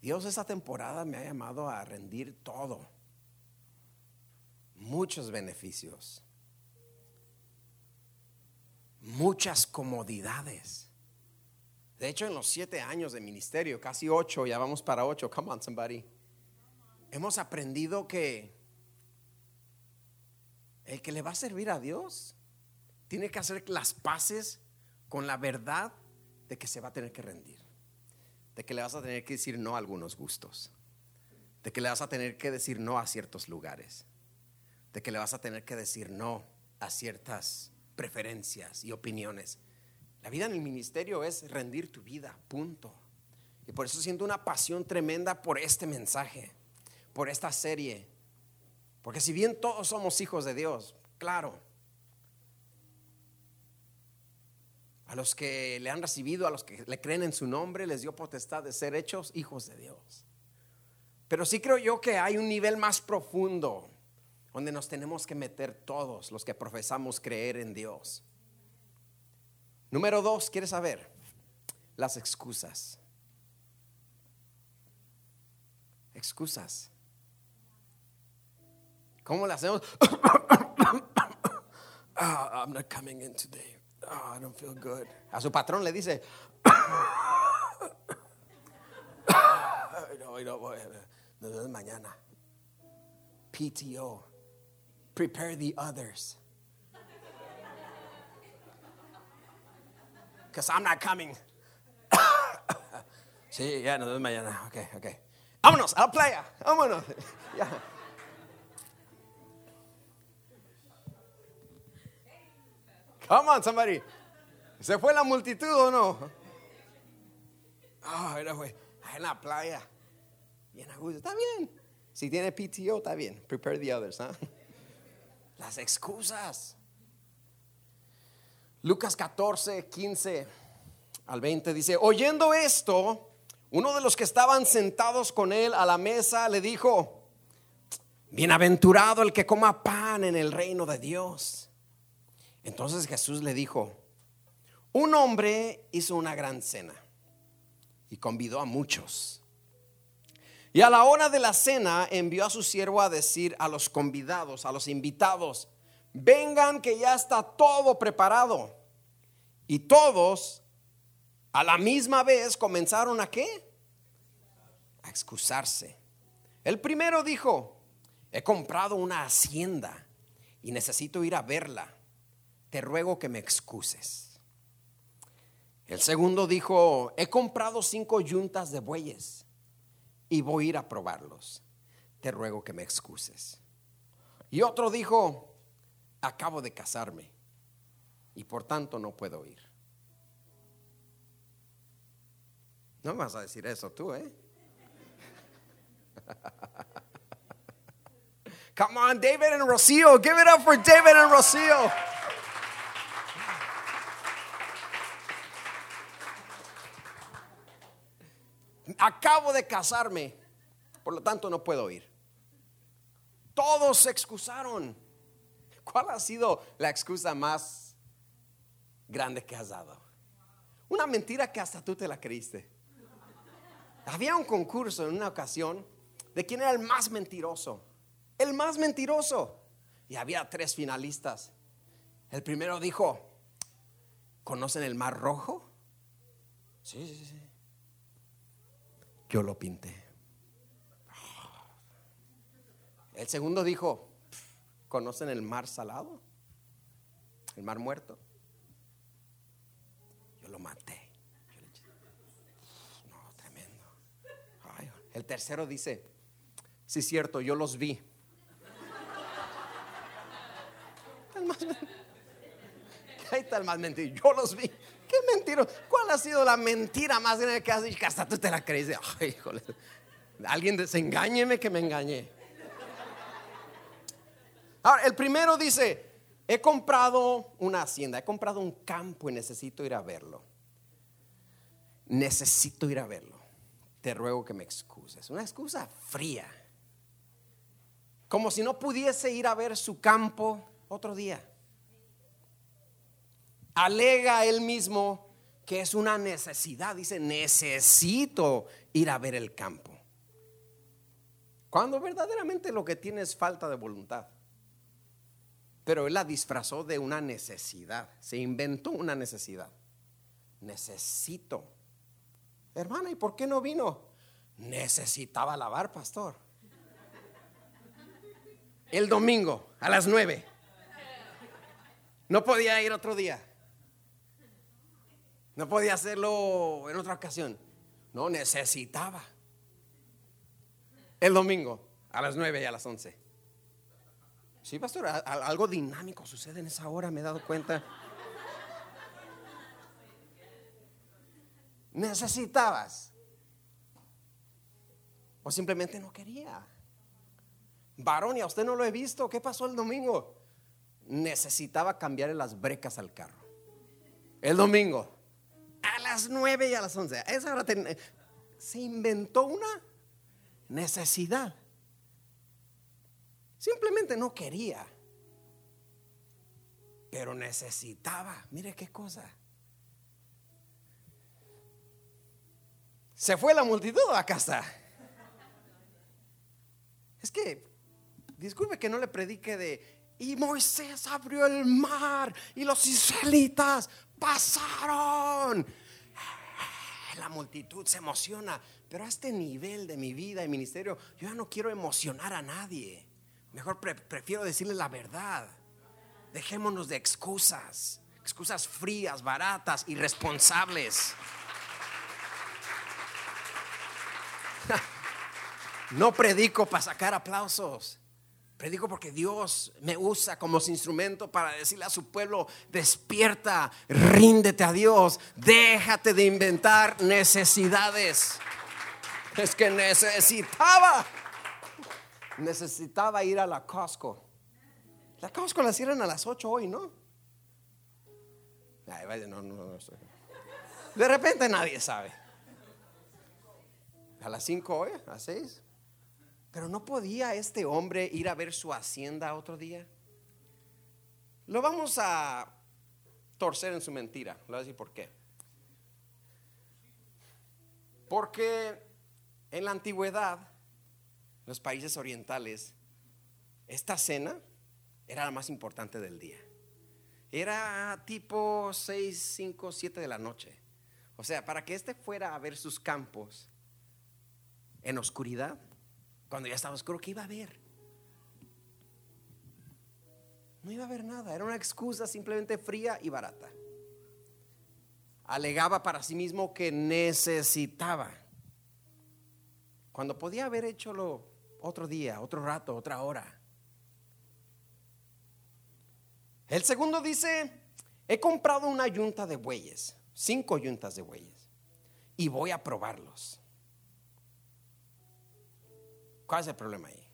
Dios esta temporada me ha llamado a rendir todo. Muchos beneficios. Muchas comodidades. De hecho, en los siete años de ministerio, casi ocho, ya vamos para ocho, come on somebody, hemos aprendido que el que le va a servir a Dios tiene que hacer las paces con la verdad de que se va a tener que rendir, de que le vas a tener que decir no a algunos gustos, de que le vas a tener que decir no a ciertos lugares, de que le vas a tener que decir no a ciertas preferencias y opiniones. La vida en el ministerio es rendir tu vida, punto. Y por eso siento una pasión tremenda por este mensaje, por esta serie. Porque si bien todos somos hijos de Dios, claro, a los que le han recibido, a los que le creen en su nombre, les dio potestad de ser hechos hijos de Dios. Pero sí creo yo que hay un nivel más profundo donde nos tenemos que meter todos los que profesamos creer en Dios. Número dos, ¿quieres saber? Las excusas. Excusas. ¿Cómo las hacemos? <coughs> Ah, I'm not coming in today. Ah, I don't feel good. A su patrón le dice, <coughs> no, no, vemos mañana. PTO. Prepare the others. Because I'm not coming. <coughs> sí, ya nos vemos mañana. Ok, ok. Vámonos a la playa. Vámonos. <laughs> yeah. Come on, somebody. ¿Se fue la multitud o no? Ah, era güey. En la playa. Bien a gusto. Está bien. Si tiene PTO, está bien. Prepare the others. ¿ah? Las excusas. Lucas 14, 15 al 20 dice, oyendo esto, uno de los que estaban sentados con él a la mesa le dijo, bienaventurado el que coma pan en el reino de Dios. Entonces Jesús le dijo, un hombre hizo una gran cena y convidó a muchos. Y a la hora de la cena envió a su siervo a decir a los convidados, a los invitados, vengan que ya está todo preparado. Y todos a la misma vez comenzaron a qué? A excusarse. El primero dijo, he comprado una hacienda y necesito ir a verla. Te ruego que me excuses. El segundo dijo, he comprado cinco yuntas de bueyes y voy a ir a probarlos. Te ruego que me excuses. Y otro dijo, acabo de casarme y por tanto no puedo ir. No vas a decir eso tú, ¿eh? <laughs> Come on, David and Rocio. Give it up for David and Rocio. Acabo de casarme, por lo tanto no puedo ir. Todos se excusaron. ¿Cuál ha sido la excusa más grande que has dado? Una mentira que hasta tú te la creíste. Había un concurso en una ocasión de quién era el más mentiroso. El más mentiroso. Y había tres finalistas. El primero dijo, ¿conocen el mar rojo? Sí, sí, sí. Yo lo pinté. El segundo dijo, ¿conocen el mar salado? El mar muerto. Yo lo maté. No, tremendo. el tercero dice, sí es cierto, yo los vi. <laughs> Está el más <laughs> mentiroso. Yo los vi. ¿Qué? ¿Cuál ha sido la mentira más grande que has dicho? Que hasta tú te la crees. Ay. Alguien desengáñeme que me engañé. Ahora, el primero dice, he comprado una hacienda, he comprado un campo y necesito ir a verlo. Necesito ir a verlo. Te ruego que me excuses. Una excusa fría. Como si no pudiese ir a ver su campo otro día. Alega él mismo que es una necesidad. Dice, necesito ir a ver el campo. Cuando verdaderamente lo que tiene es falta de voluntad. Pero él la disfrazó de una necesidad. Se inventó una necesidad. Necesito. Hermana, ¿y por qué no vino? Necesitaba lavar, pastor. El domingo a las nueve. No podía ir otro día. No podía hacerlo en otra ocasión. No, necesitaba. El domingo a las nueve y a las once. Sí, pastor, algo dinámico sucede en esa hora, me he dado cuenta. Necesitabas. O simplemente no quería. Varón, y a usted no lo he visto. ¿Qué pasó el domingo? Necesitaba cambiarle las brecas al carro. El domingo. Las nueve y a las once. Esa hora se inventó una necesidad. Simplemente no quería. Pero necesitaba. Mire qué cosa. Se fue la multitud a casa. Es que, disculpe que no le predique de, y Moisés abrió el mar y los israelitas pasaron. La multitud se emociona, pero a este nivel de mi vida y ministerio, yo ya no quiero emocionar a nadie. Mejor prefiero decirle la verdad. Dejémonos de excusas, excusas frías, baratas, irresponsables. <laughs> No predico para sacar aplausos. Predico porque Dios me usa como su instrumento para decirle a su pueblo, despierta, ríndete a Dios, déjate de inventar necesidades. Es que necesitaba necesitaba ir a la Costco. La Costco la cierran a las 8 hoy, ¿no? De repente nadie sabe. A las 5 hoy, a las 6. Pero no podía este hombre ir a ver su hacienda otro día. Lo vamos a torcer en su mentira. Le voy a decir por qué. Porque en la antigüedad los países orientales, esta cena era la más importante del día. Era tipo 6, 5, 7 de la noche. O sea, para que éste fuera a ver sus campos en oscuridad, cuando ya estaba oscuro, ¿qué iba a ver? No iba a ver nada, era una excusa simplemente fría y barata. Alegaba para sí mismo que necesitaba, cuando podía haber hecho otro día, otro rato, otra hora. El segundo dice, he comprado una yunta de bueyes, cinco yuntas de bueyes, y voy a probarlos. ¿Cuál es el problema ahí?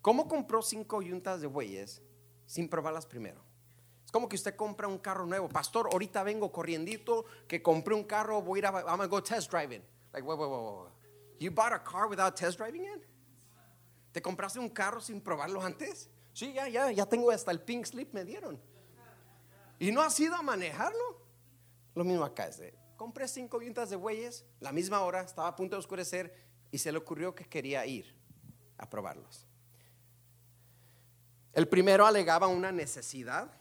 ¿Cómo compró cinco yuntas de bueyes sin probarlas primero? Es como que usted compra un carro nuevo. Pastor, ahorita vengo corriendito que compré un carro, voy a ir a, I'm gonna go test driving. Like, whoa, whoa, whoa. You bought a car without test driving it? ¿Te compraste un carro sin probarlo antes? Sí, ya, ya, ya tengo hasta el pink slip, me dieron. ¿Y no has ido a manejarlo? Lo mismo acá es de, compré cinco yuntas de bueyes, la misma hora, estaba a punto de oscurecer y se le ocurrió que quería ir a probarlos. El primero alegaba una necesidad,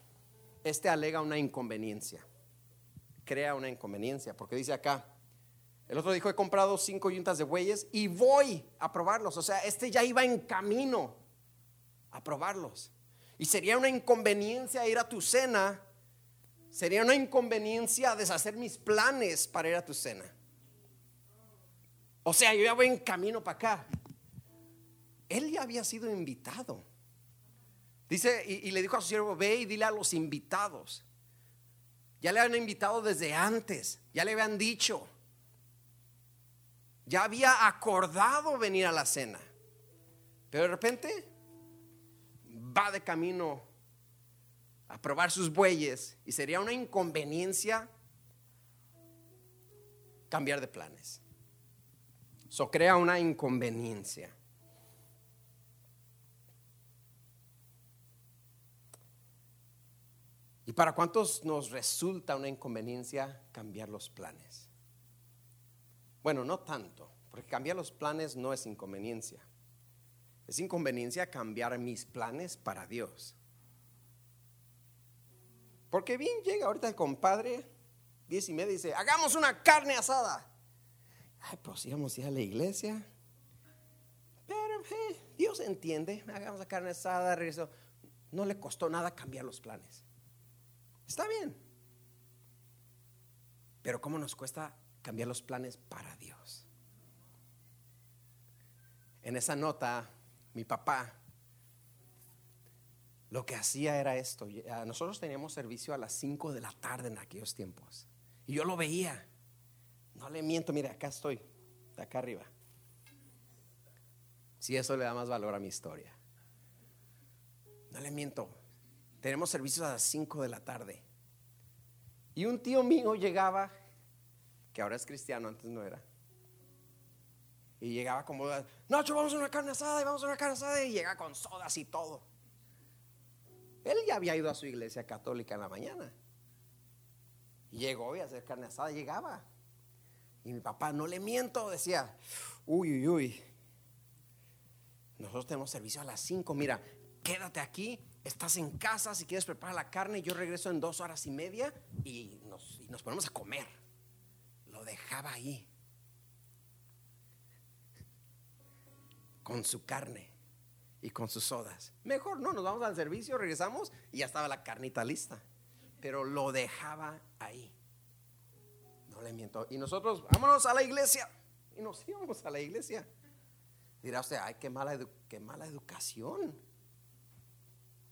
este alega una inconveniencia, crea una inconveniencia, porque dice acá, el otro dijo, he comprado cinco yuntas de bueyes y voy a probarlos, o sea, este ya iba en camino a probarlos. Y sería una inconveniencia ir a tu cena, sería una inconveniencia deshacer mis planes para ir a tu cena. O sea, yo ya voy en camino para acá. Él ya había sido invitado. Dice, y, y, le dijo a su siervo, ve y dile a los invitados. Ya le habían invitado desde antes, ya le habían dicho. Ya había acordado venir a la cena. Pero de repente va de camino a probar sus bueyes y sería una inconveniencia cambiar de planes. Eso crea una inconveniencia. ¿Y para cuántos nos resulta una inconveniencia cambiar los planes? Bueno, no tanto, porque cambiar los planes no es inconveniencia. Es inconveniencia cambiar mis planes para Dios. Porque bien llega ahorita el compadre, diez y media, dice, hagamos una carne asada. Ay, pues íbamos a ir a la iglesia. Pero Dios entiende, hagamos la carne asada, regreso. No le costó nada cambiar los planes. Está bien. Pero ¿cómo nos cuesta cambiar los planes para Dios? En esa nota, mi papá lo que hacía era esto. Nosotros teníamos servicio a las 5 de la tarde en aquellos tiempos. Y yo lo veía. No le miento, mire, acá estoy, de acá arriba. Si eso le da más valor a mi historia. No le miento. Tenemos servicios a las 5 de la tarde. Y un tío mío llegaba, que ahora es cristiano, antes no era. Y llegaba como, Nacho, vamos a una carne asada y vamos a una carne asada. Y llega con sodas y todo. Él ya había ido a su iglesia católica en la mañana. Llegó a hacer carne asada, llegaba. Y mi papá, no le miento, decía, uy, uy, uy. Nosotros tenemos servicio a las 5. Mira, quédate aquí, estás en casa, si quieres preparar la carne, yo regreso en dos horas y media y nos, y nos ponemos a comer. Lo dejaba ahí. Con su carne y con sus sodas. Mejor no, nos vamos al servicio, regresamos y ya estaba la carnita lista. Pero lo dejaba ahí. Y nosotros, vámonos a la iglesia. Y nos íbamos a la iglesia. Dirá usted, ay, qué mala, qué mala educación.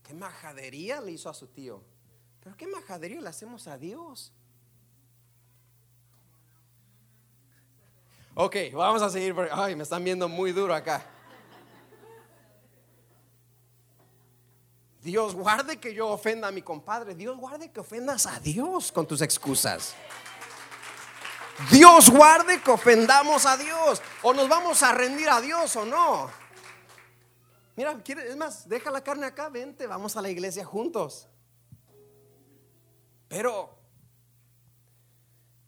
Qué majadería le hizo a su tío. Pero qué majadería le hacemos a Dios. Ok, vamos a seguir ay, me están viendo muy duro acá. Dios guarde que yo ofenda a mi compadre. Dios guarde que ofendas a Dios con tus excusas. Dios guarde que ofendamos a Dios. O nos vamos a rendir a Dios o no. Mira, es más, deja la carne acá, vente, vamos a la iglesia juntos. Pero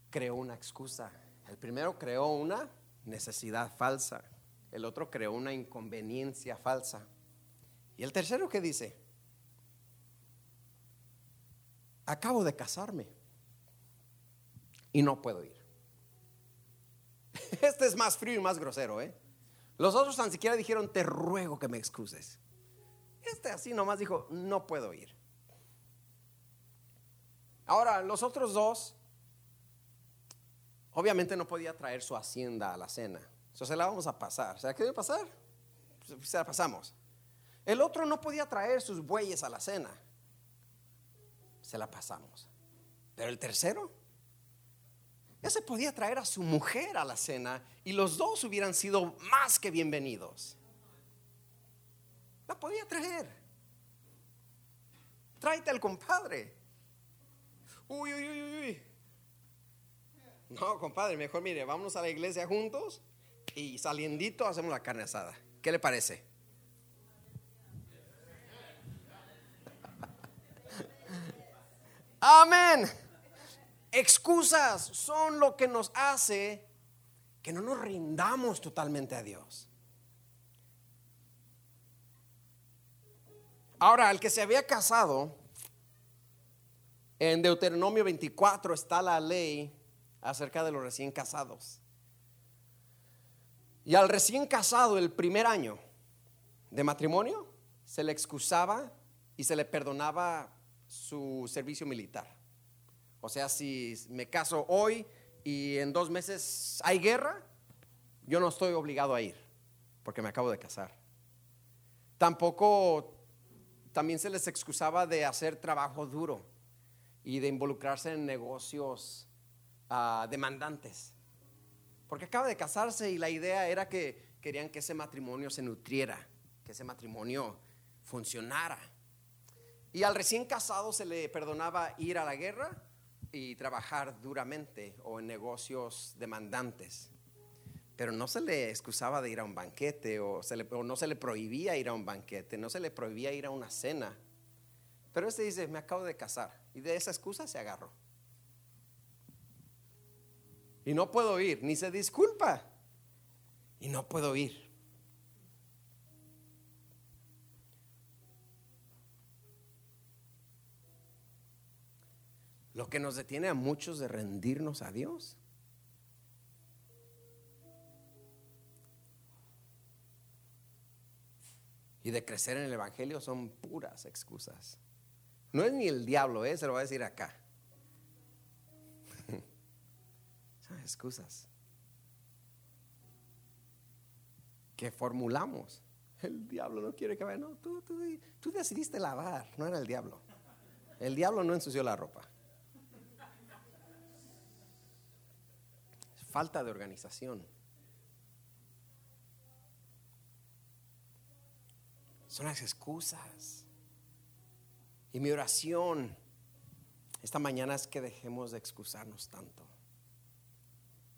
creó una excusa. El primero creó una necesidad falsa. El otro creó una inconveniencia falsa. Y el tercero, ¿qué dice? acabo de casarme y no puedo ir. <laughs> Este es más frío y más grosero, ¿eh? Los otros tan siquiera dijeron, te ruego que me excuses. Este así nomás dijo, no puedo ir. Ahora, los otros dos, obviamente no podía traer su hacienda a la cena. Eso se la vamos a pasar. ¿Será que debe pasar? Se la pasamos. El otro no podía traer sus bueyes a la cena se la pasamos. Pero el tercero, ese podía traer a su mujer a la cena y los dos hubieran sido más que bienvenidos. La podía traer. Tráete al compadre. Uy, uy, uy, uy. No, compadre, mejor mire, vámonos a la iglesia juntos y saliendito hacemos la carne asada. ¿Qué le parece? <laughs> Amén. Excusas son lo que nos hace que no nos rindamos totalmente a Dios. Ahora, el que se había casado, en Deuteronomio 24 está la ley acerca de los recién casados. Y al recién casado, el primer año de matrimonio, se le excusaba y se le perdonaba su servicio militar. O sea, si me caso hoy y en dos meses hay guerra, yo no estoy obligado a ir, porque me acabo de casar. Tampoco, también se les excusaba de hacer trabajo duro y de involucrarse en negocios ah, demandantes. Porque acaba de casarse y la idea era que querían que ese matrimonio se nutriera, que ese matrimonio funcionara. Y al recién casado se le perdonaba ir a la guerra y trabajar duramente o en negocios demandantes. Pero no se le excusaba de ir a un banquete o, no se le prohibía ir a un banquete, no se le prohibía ir a una cena. Pero este dice, me acabo de casar y de esa excusa se agarró. Y no puedo ir, ni se disculpa. Y no puedo ir. Lo que nos detiene a muchos de rendirnos a Dios. Y de crecer en el Evangelio son puras excusas. No es ni el diablo, ¿eh? se lo voy a decir acá. <laughs> son excusas que formulamos. El diablo no quiere que vaya. No, tú, tú decidiste lavar, no era el diablo. El diablo no ensució la ropa. Falta de organización. Son las excusas. Y mi oración esta mañana es que dejemos de excusarnos tanto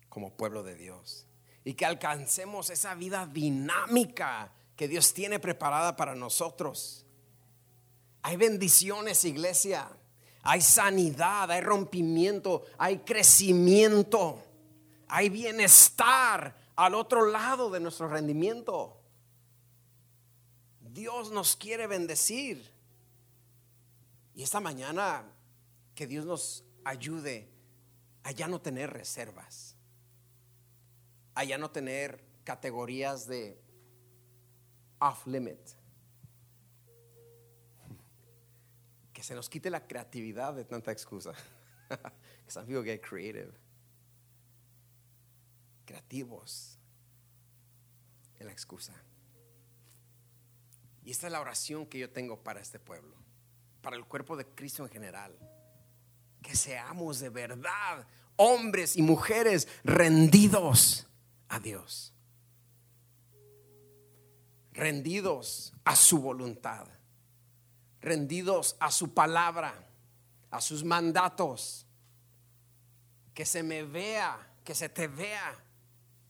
como pueblo de Dios y que alcancemos esa vida dinámica que Dios tiene preparada para nosotros. Hay bendiciones, iglesia. Hay sanidad, hay rompimiento, hay crecimiento. Hay bienestar al otro lado de nuestro rendimiento. Dios nos quiere bendecir. Y esta mañana que Dios nos ayude a ya no tener reservas, a ya no tener categorías de off limit. Que se nos quite la creatividad de tanta excusa. some people get creative creativos en la excusa. Y esta es la oración que yo tengo para este pueblo, para el cuerpo de Cristo en general. Que seamos de verdad hombres y mujeres rendidos a Dios. Rendidos a su voluntad. Rendidos a su palabra, a sus mandatos. Que se me vea, que se te vea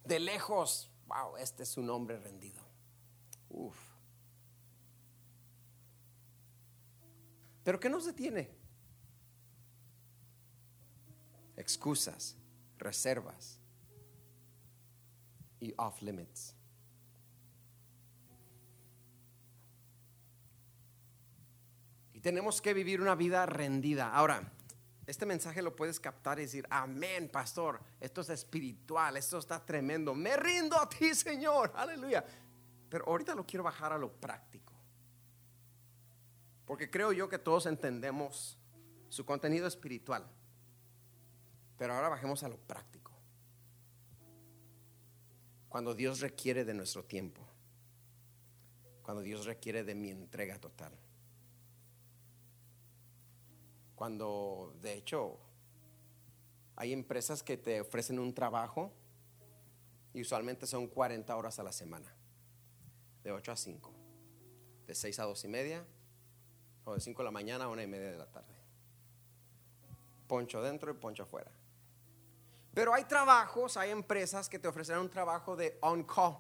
de lejos, wow, este es un hombre rendido. Uf. Pero ¿qué nos detiene? Excusas, reservas y off limits. Y tenemos que vivir una vida rendida. Ahora, este mensaje lo puedes captar y decir, amén, pastor, esto es espiritual, esto está tremendo, me rindo a ti, Señor, aleluya. Pero ahorita lo quiero bajar a lo práctico. Porque creo yo que todos entendemos su contenido espiritual. Pero ahora bajemos a lo práctico. Cuando Dios requiere de nuestro tiempo. Cuando Dios requiere de mi entrega total. Cuando de hecho Hay empresas que te ofrecen un trabajo y usualmente son 40 horas a la semana, de 8 a 5, de 6 a 2 y media, o de 5 de la mañana a 1 y media de la tarde. Poncho dentro y poncho afuera. Pero hay trabajos, hay empresas que te ofrecerán un trabajo de on-call.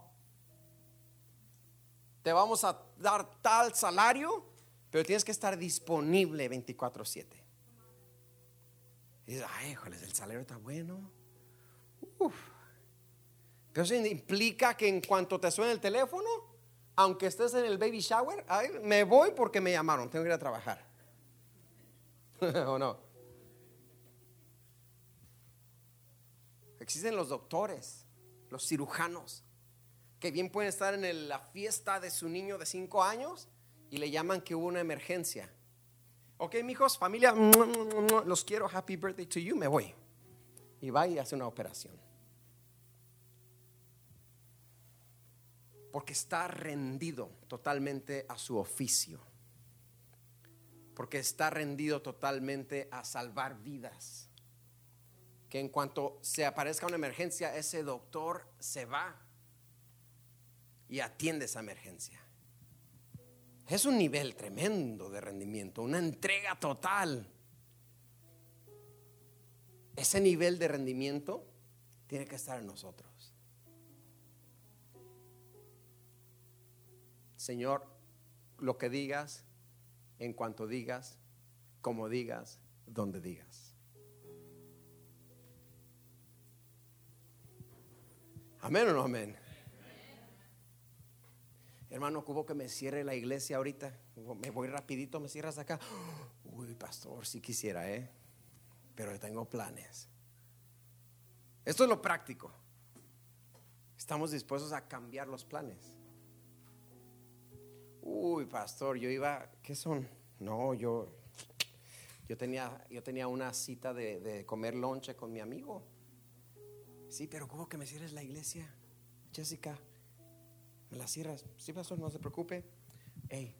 Te vamos a dar tal salario, pero tienes que estar disponible 24/7. Y dices, ay, híjoles, el salario está bueno. Uf. Pero eso implica que en cuanto te suene el teléfono, aunque estés en el baby shower, ay, me voy porque me llamaron, tengo que ir a trabajar. <laughs> ¿O no? Existen los doctores, los cirujanos, que bien pueden estar en la fiesta de su niño de 5 años y le llaman que hubo una emergencia. Ok, mijos, familia, los quiero, happy birthday to you, me voy. Y va y hace una operación. Porque está rendido totalmente a su oficio. Porque está rendido totalmente a salvar vidas que en cuanto se aparezca una emergencia, ese doctor se va y atiende esa emergencia. Es un nivel tremendo de rendimiento, una entrega total. Ese nivel de rendimiento tiene que estar en nosotros. Señor, lo que digas, en cuanto digas, como digas, donde digas. Amén o no amén. Hermano, hubo que me cierre la iglesia ahorita. Me voy rapidito, me cierras acá. Uy, pastor, si quisiera, ¿eh? Pero tengo planes. Esto es lo práctico. Estamos dispuestos a cambiar los planes. Uy, pastor, yo iba, ¿qué son? No, yo, yo tenía, yo tenía una cita de, de comer lonche con mi amigo. Sí, pero ¿cómo que me cierres la iglesia? Jessica, ¿me la cierras? Sí, pastor, no se preocupe. Hey,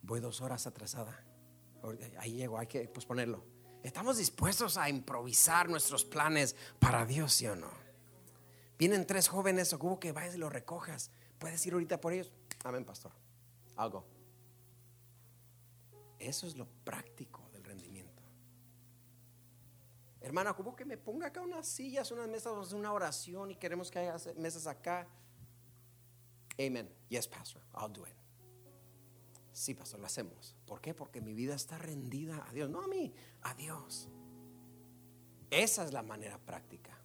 voy dos horas atrasada. Ahí llego, hay que posponerlo. Estamos dispuestos a improvisar nuestros planes para Dios, ¿sí o no? Vienen tres jóvenes, ocupo que vayas y los recojas. ¿Puedes ir ahorita por ellos? Amén, pastor. Algo. Eso es lo práctico. Hermana, ¿cómo que me ponga acá unas sillas, unas mesas, una oración y queremos que haya mesas acá? Amen. Yes, pastor, I'll do it. Sí, pastor, lo hacemos. ¿Por qué? Porque mi vida está rendida a Dios. No a mí, a Dios. Esa es la manera práctica.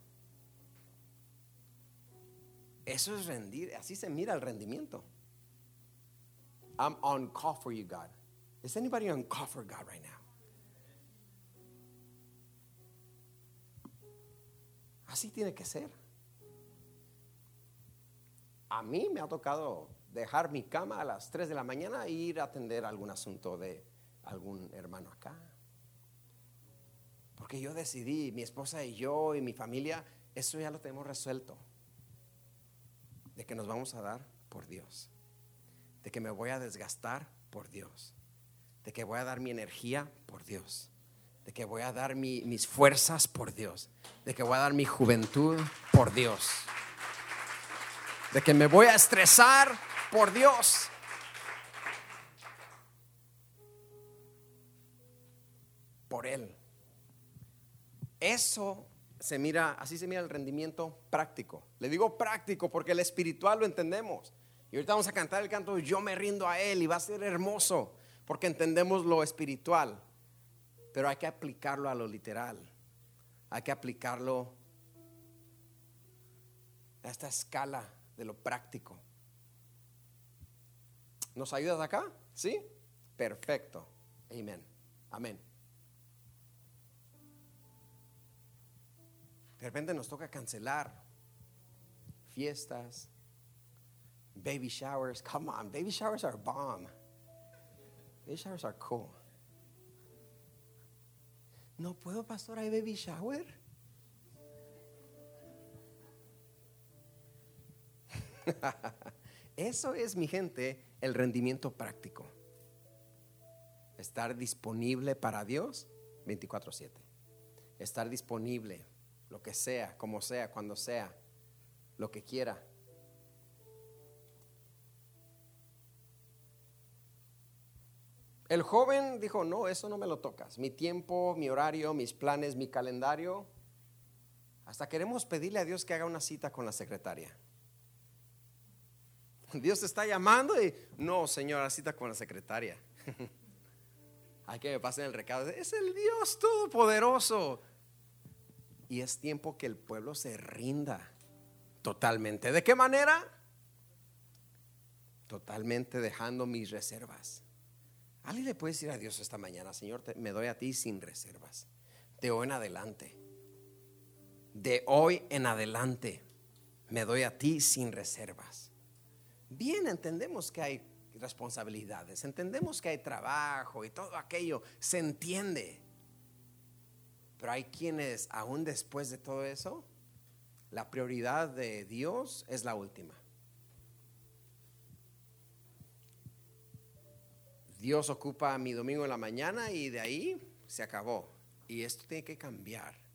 Eso es rendir. Así se mira el rendimiento. I'm on call for you, God. Is anybody on call for God right now? Así tiene que ser. A mí me ha tocado dejar mi cama a las 3 de la mañana e ir a atender algún asunto de algún hermano acá. Porque yo decidí, mi esposa y yo y mi familia, eso ya lo tenemos resuelto. De que nos vamos a dar por Dios. De que me voy a desgastar por Dios. De que voy a dar mi energía por Dios de que voy a dar mis fuerzas por Dios, de que voy a dar mi juventud por Dios, de que me voy a estresar por Dios. Por Él. Eso se mira, así se mira el rendimiento práctico. Le digo práctico porque el espiritual lo entendemos. Y ahorita vamos a cantar el canto Yo me rindo a Él y va a ser hermoso porque entendemos lo espiritual. Pero hay que aplicarlo a lo literal. Hay que aplicarlo a esta escala de lo práctico. ¿Nos ayudas acá? ¿Sí? Perfecto. Amén. Amén. De repente nos toca cancelar fiestas, baby showers. Come on, baby showers are bomb. Baby showers are cool. No puedo, pastor, hay baby shower. <laughs> Eso es, mi gente, el rendimiento práctico. Estar disponible para Dios 24/7. Estar disponible lo que sea, como sea, cuando sea, lo que quiera. El joven dijo, no, eso no me lo tocas. Mi tiempo, mi horario, mis planes, mi calendario. Hasta queremos pedirle a Dios que haga una cita con la secretaria. <laughs> Dios te está llamando y no, señora, cita con la secretaria. <laughs> Hay que me pasen el recado. Es el Dios Todopoderoso. Y es tiempo que el pueblo se rinda totalmente. ¿De qué manera? Totalmente dejando mis reservas. ¿Alguien le puede decir a Dios esta mañana, Señor, me doy a ti sin reservas? De hoy en adelante. De hoy en adelante me doy a ti sin reservas. Bien, entendemos que hay responsabilidades, entendemos que hay trabajo y todo aquello, se entiende. Pero hay quienes, aún después de todo eso, la prioridad de Dios es la última. Dios ocupa mi domingo en la mañana y de ahí se acabó. Y esto tiene que cambiar.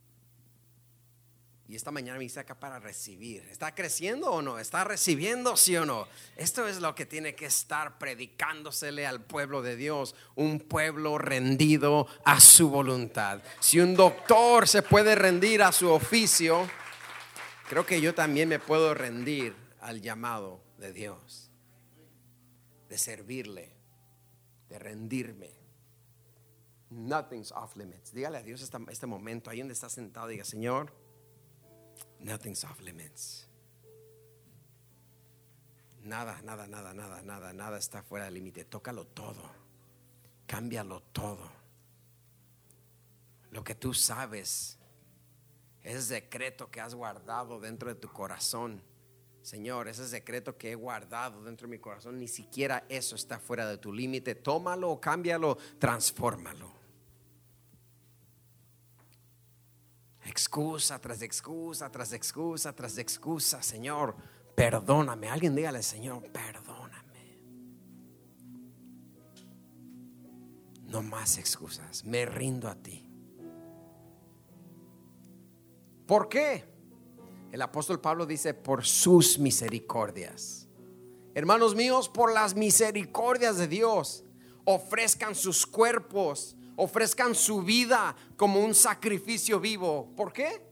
Y esta mañana me saca para recibir. ¿Está creciendo o no? ¿Está recibiendo sí o no? Esto es lo que tiene que estar predicándosele al pueblo de Dios. Un pueblo rendido a su voluntad. Si un doctor se puede rendir a su oficio, creo que yo también me puedo rendir al llamado de Dios. De servirle de rendirme. Nothing's off limits. Dígale a Dios este, este momento, ahí donde está sentado, diga, Señor, nothing's off limits. Nada, nada, nada, nada, nada, nada está fuera del límite. Tócalo todo. Cámbialo todo. Lo que tú sabes es secreto que has guardado dentro de tu corazón Señor, ese secreto que he guardado dentro de mi corazón, ni siquiera eso está fuera de tu límite. Tómalo, cámbialo, transfórmalo. Excusa tras excusa, tras excusa, tras excusa. Señor, perdóname. Alguien dígale, Señor, perdóname. No más excusas. Me rindo a ti. ¿Por qué? El apóstol Pablo dice, por sus misericordias. Hermanos míos, por las misericordias de Dios, ofrezcan sus cuerpos, ofrezcan su vida como un sacrificio vivo. ¿Por qué?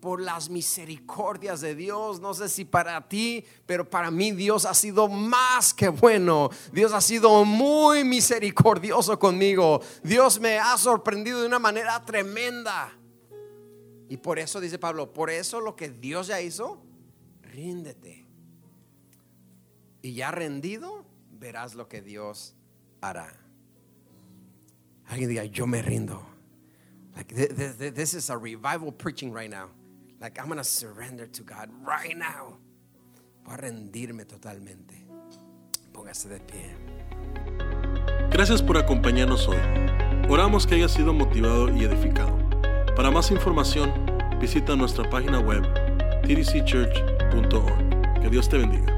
Por las misericordias de Dios. No sé si para ti, pero para mí Dios ha sido más que bueno. Dios ha sido muy misericordioso conmigo. Dios me ha sorprendido de una manera tremenda. Y por eso dice Pablo, por eso lo que Dios ya hizo, ríndete. Y ya rendido, verás lo que Dios hará. Alguien diga, yo me rindo. Like this, is a revival preaching right now. Like I'm going to surrender to God right now. Voy a rendirme totalmente. Póngase de pie. Gracias por acompañarnos hoy. Oramos que haya sido motivado y edificado. Para más información, visita nuestra página web tdcchurch.org. Que Dios te bendiga.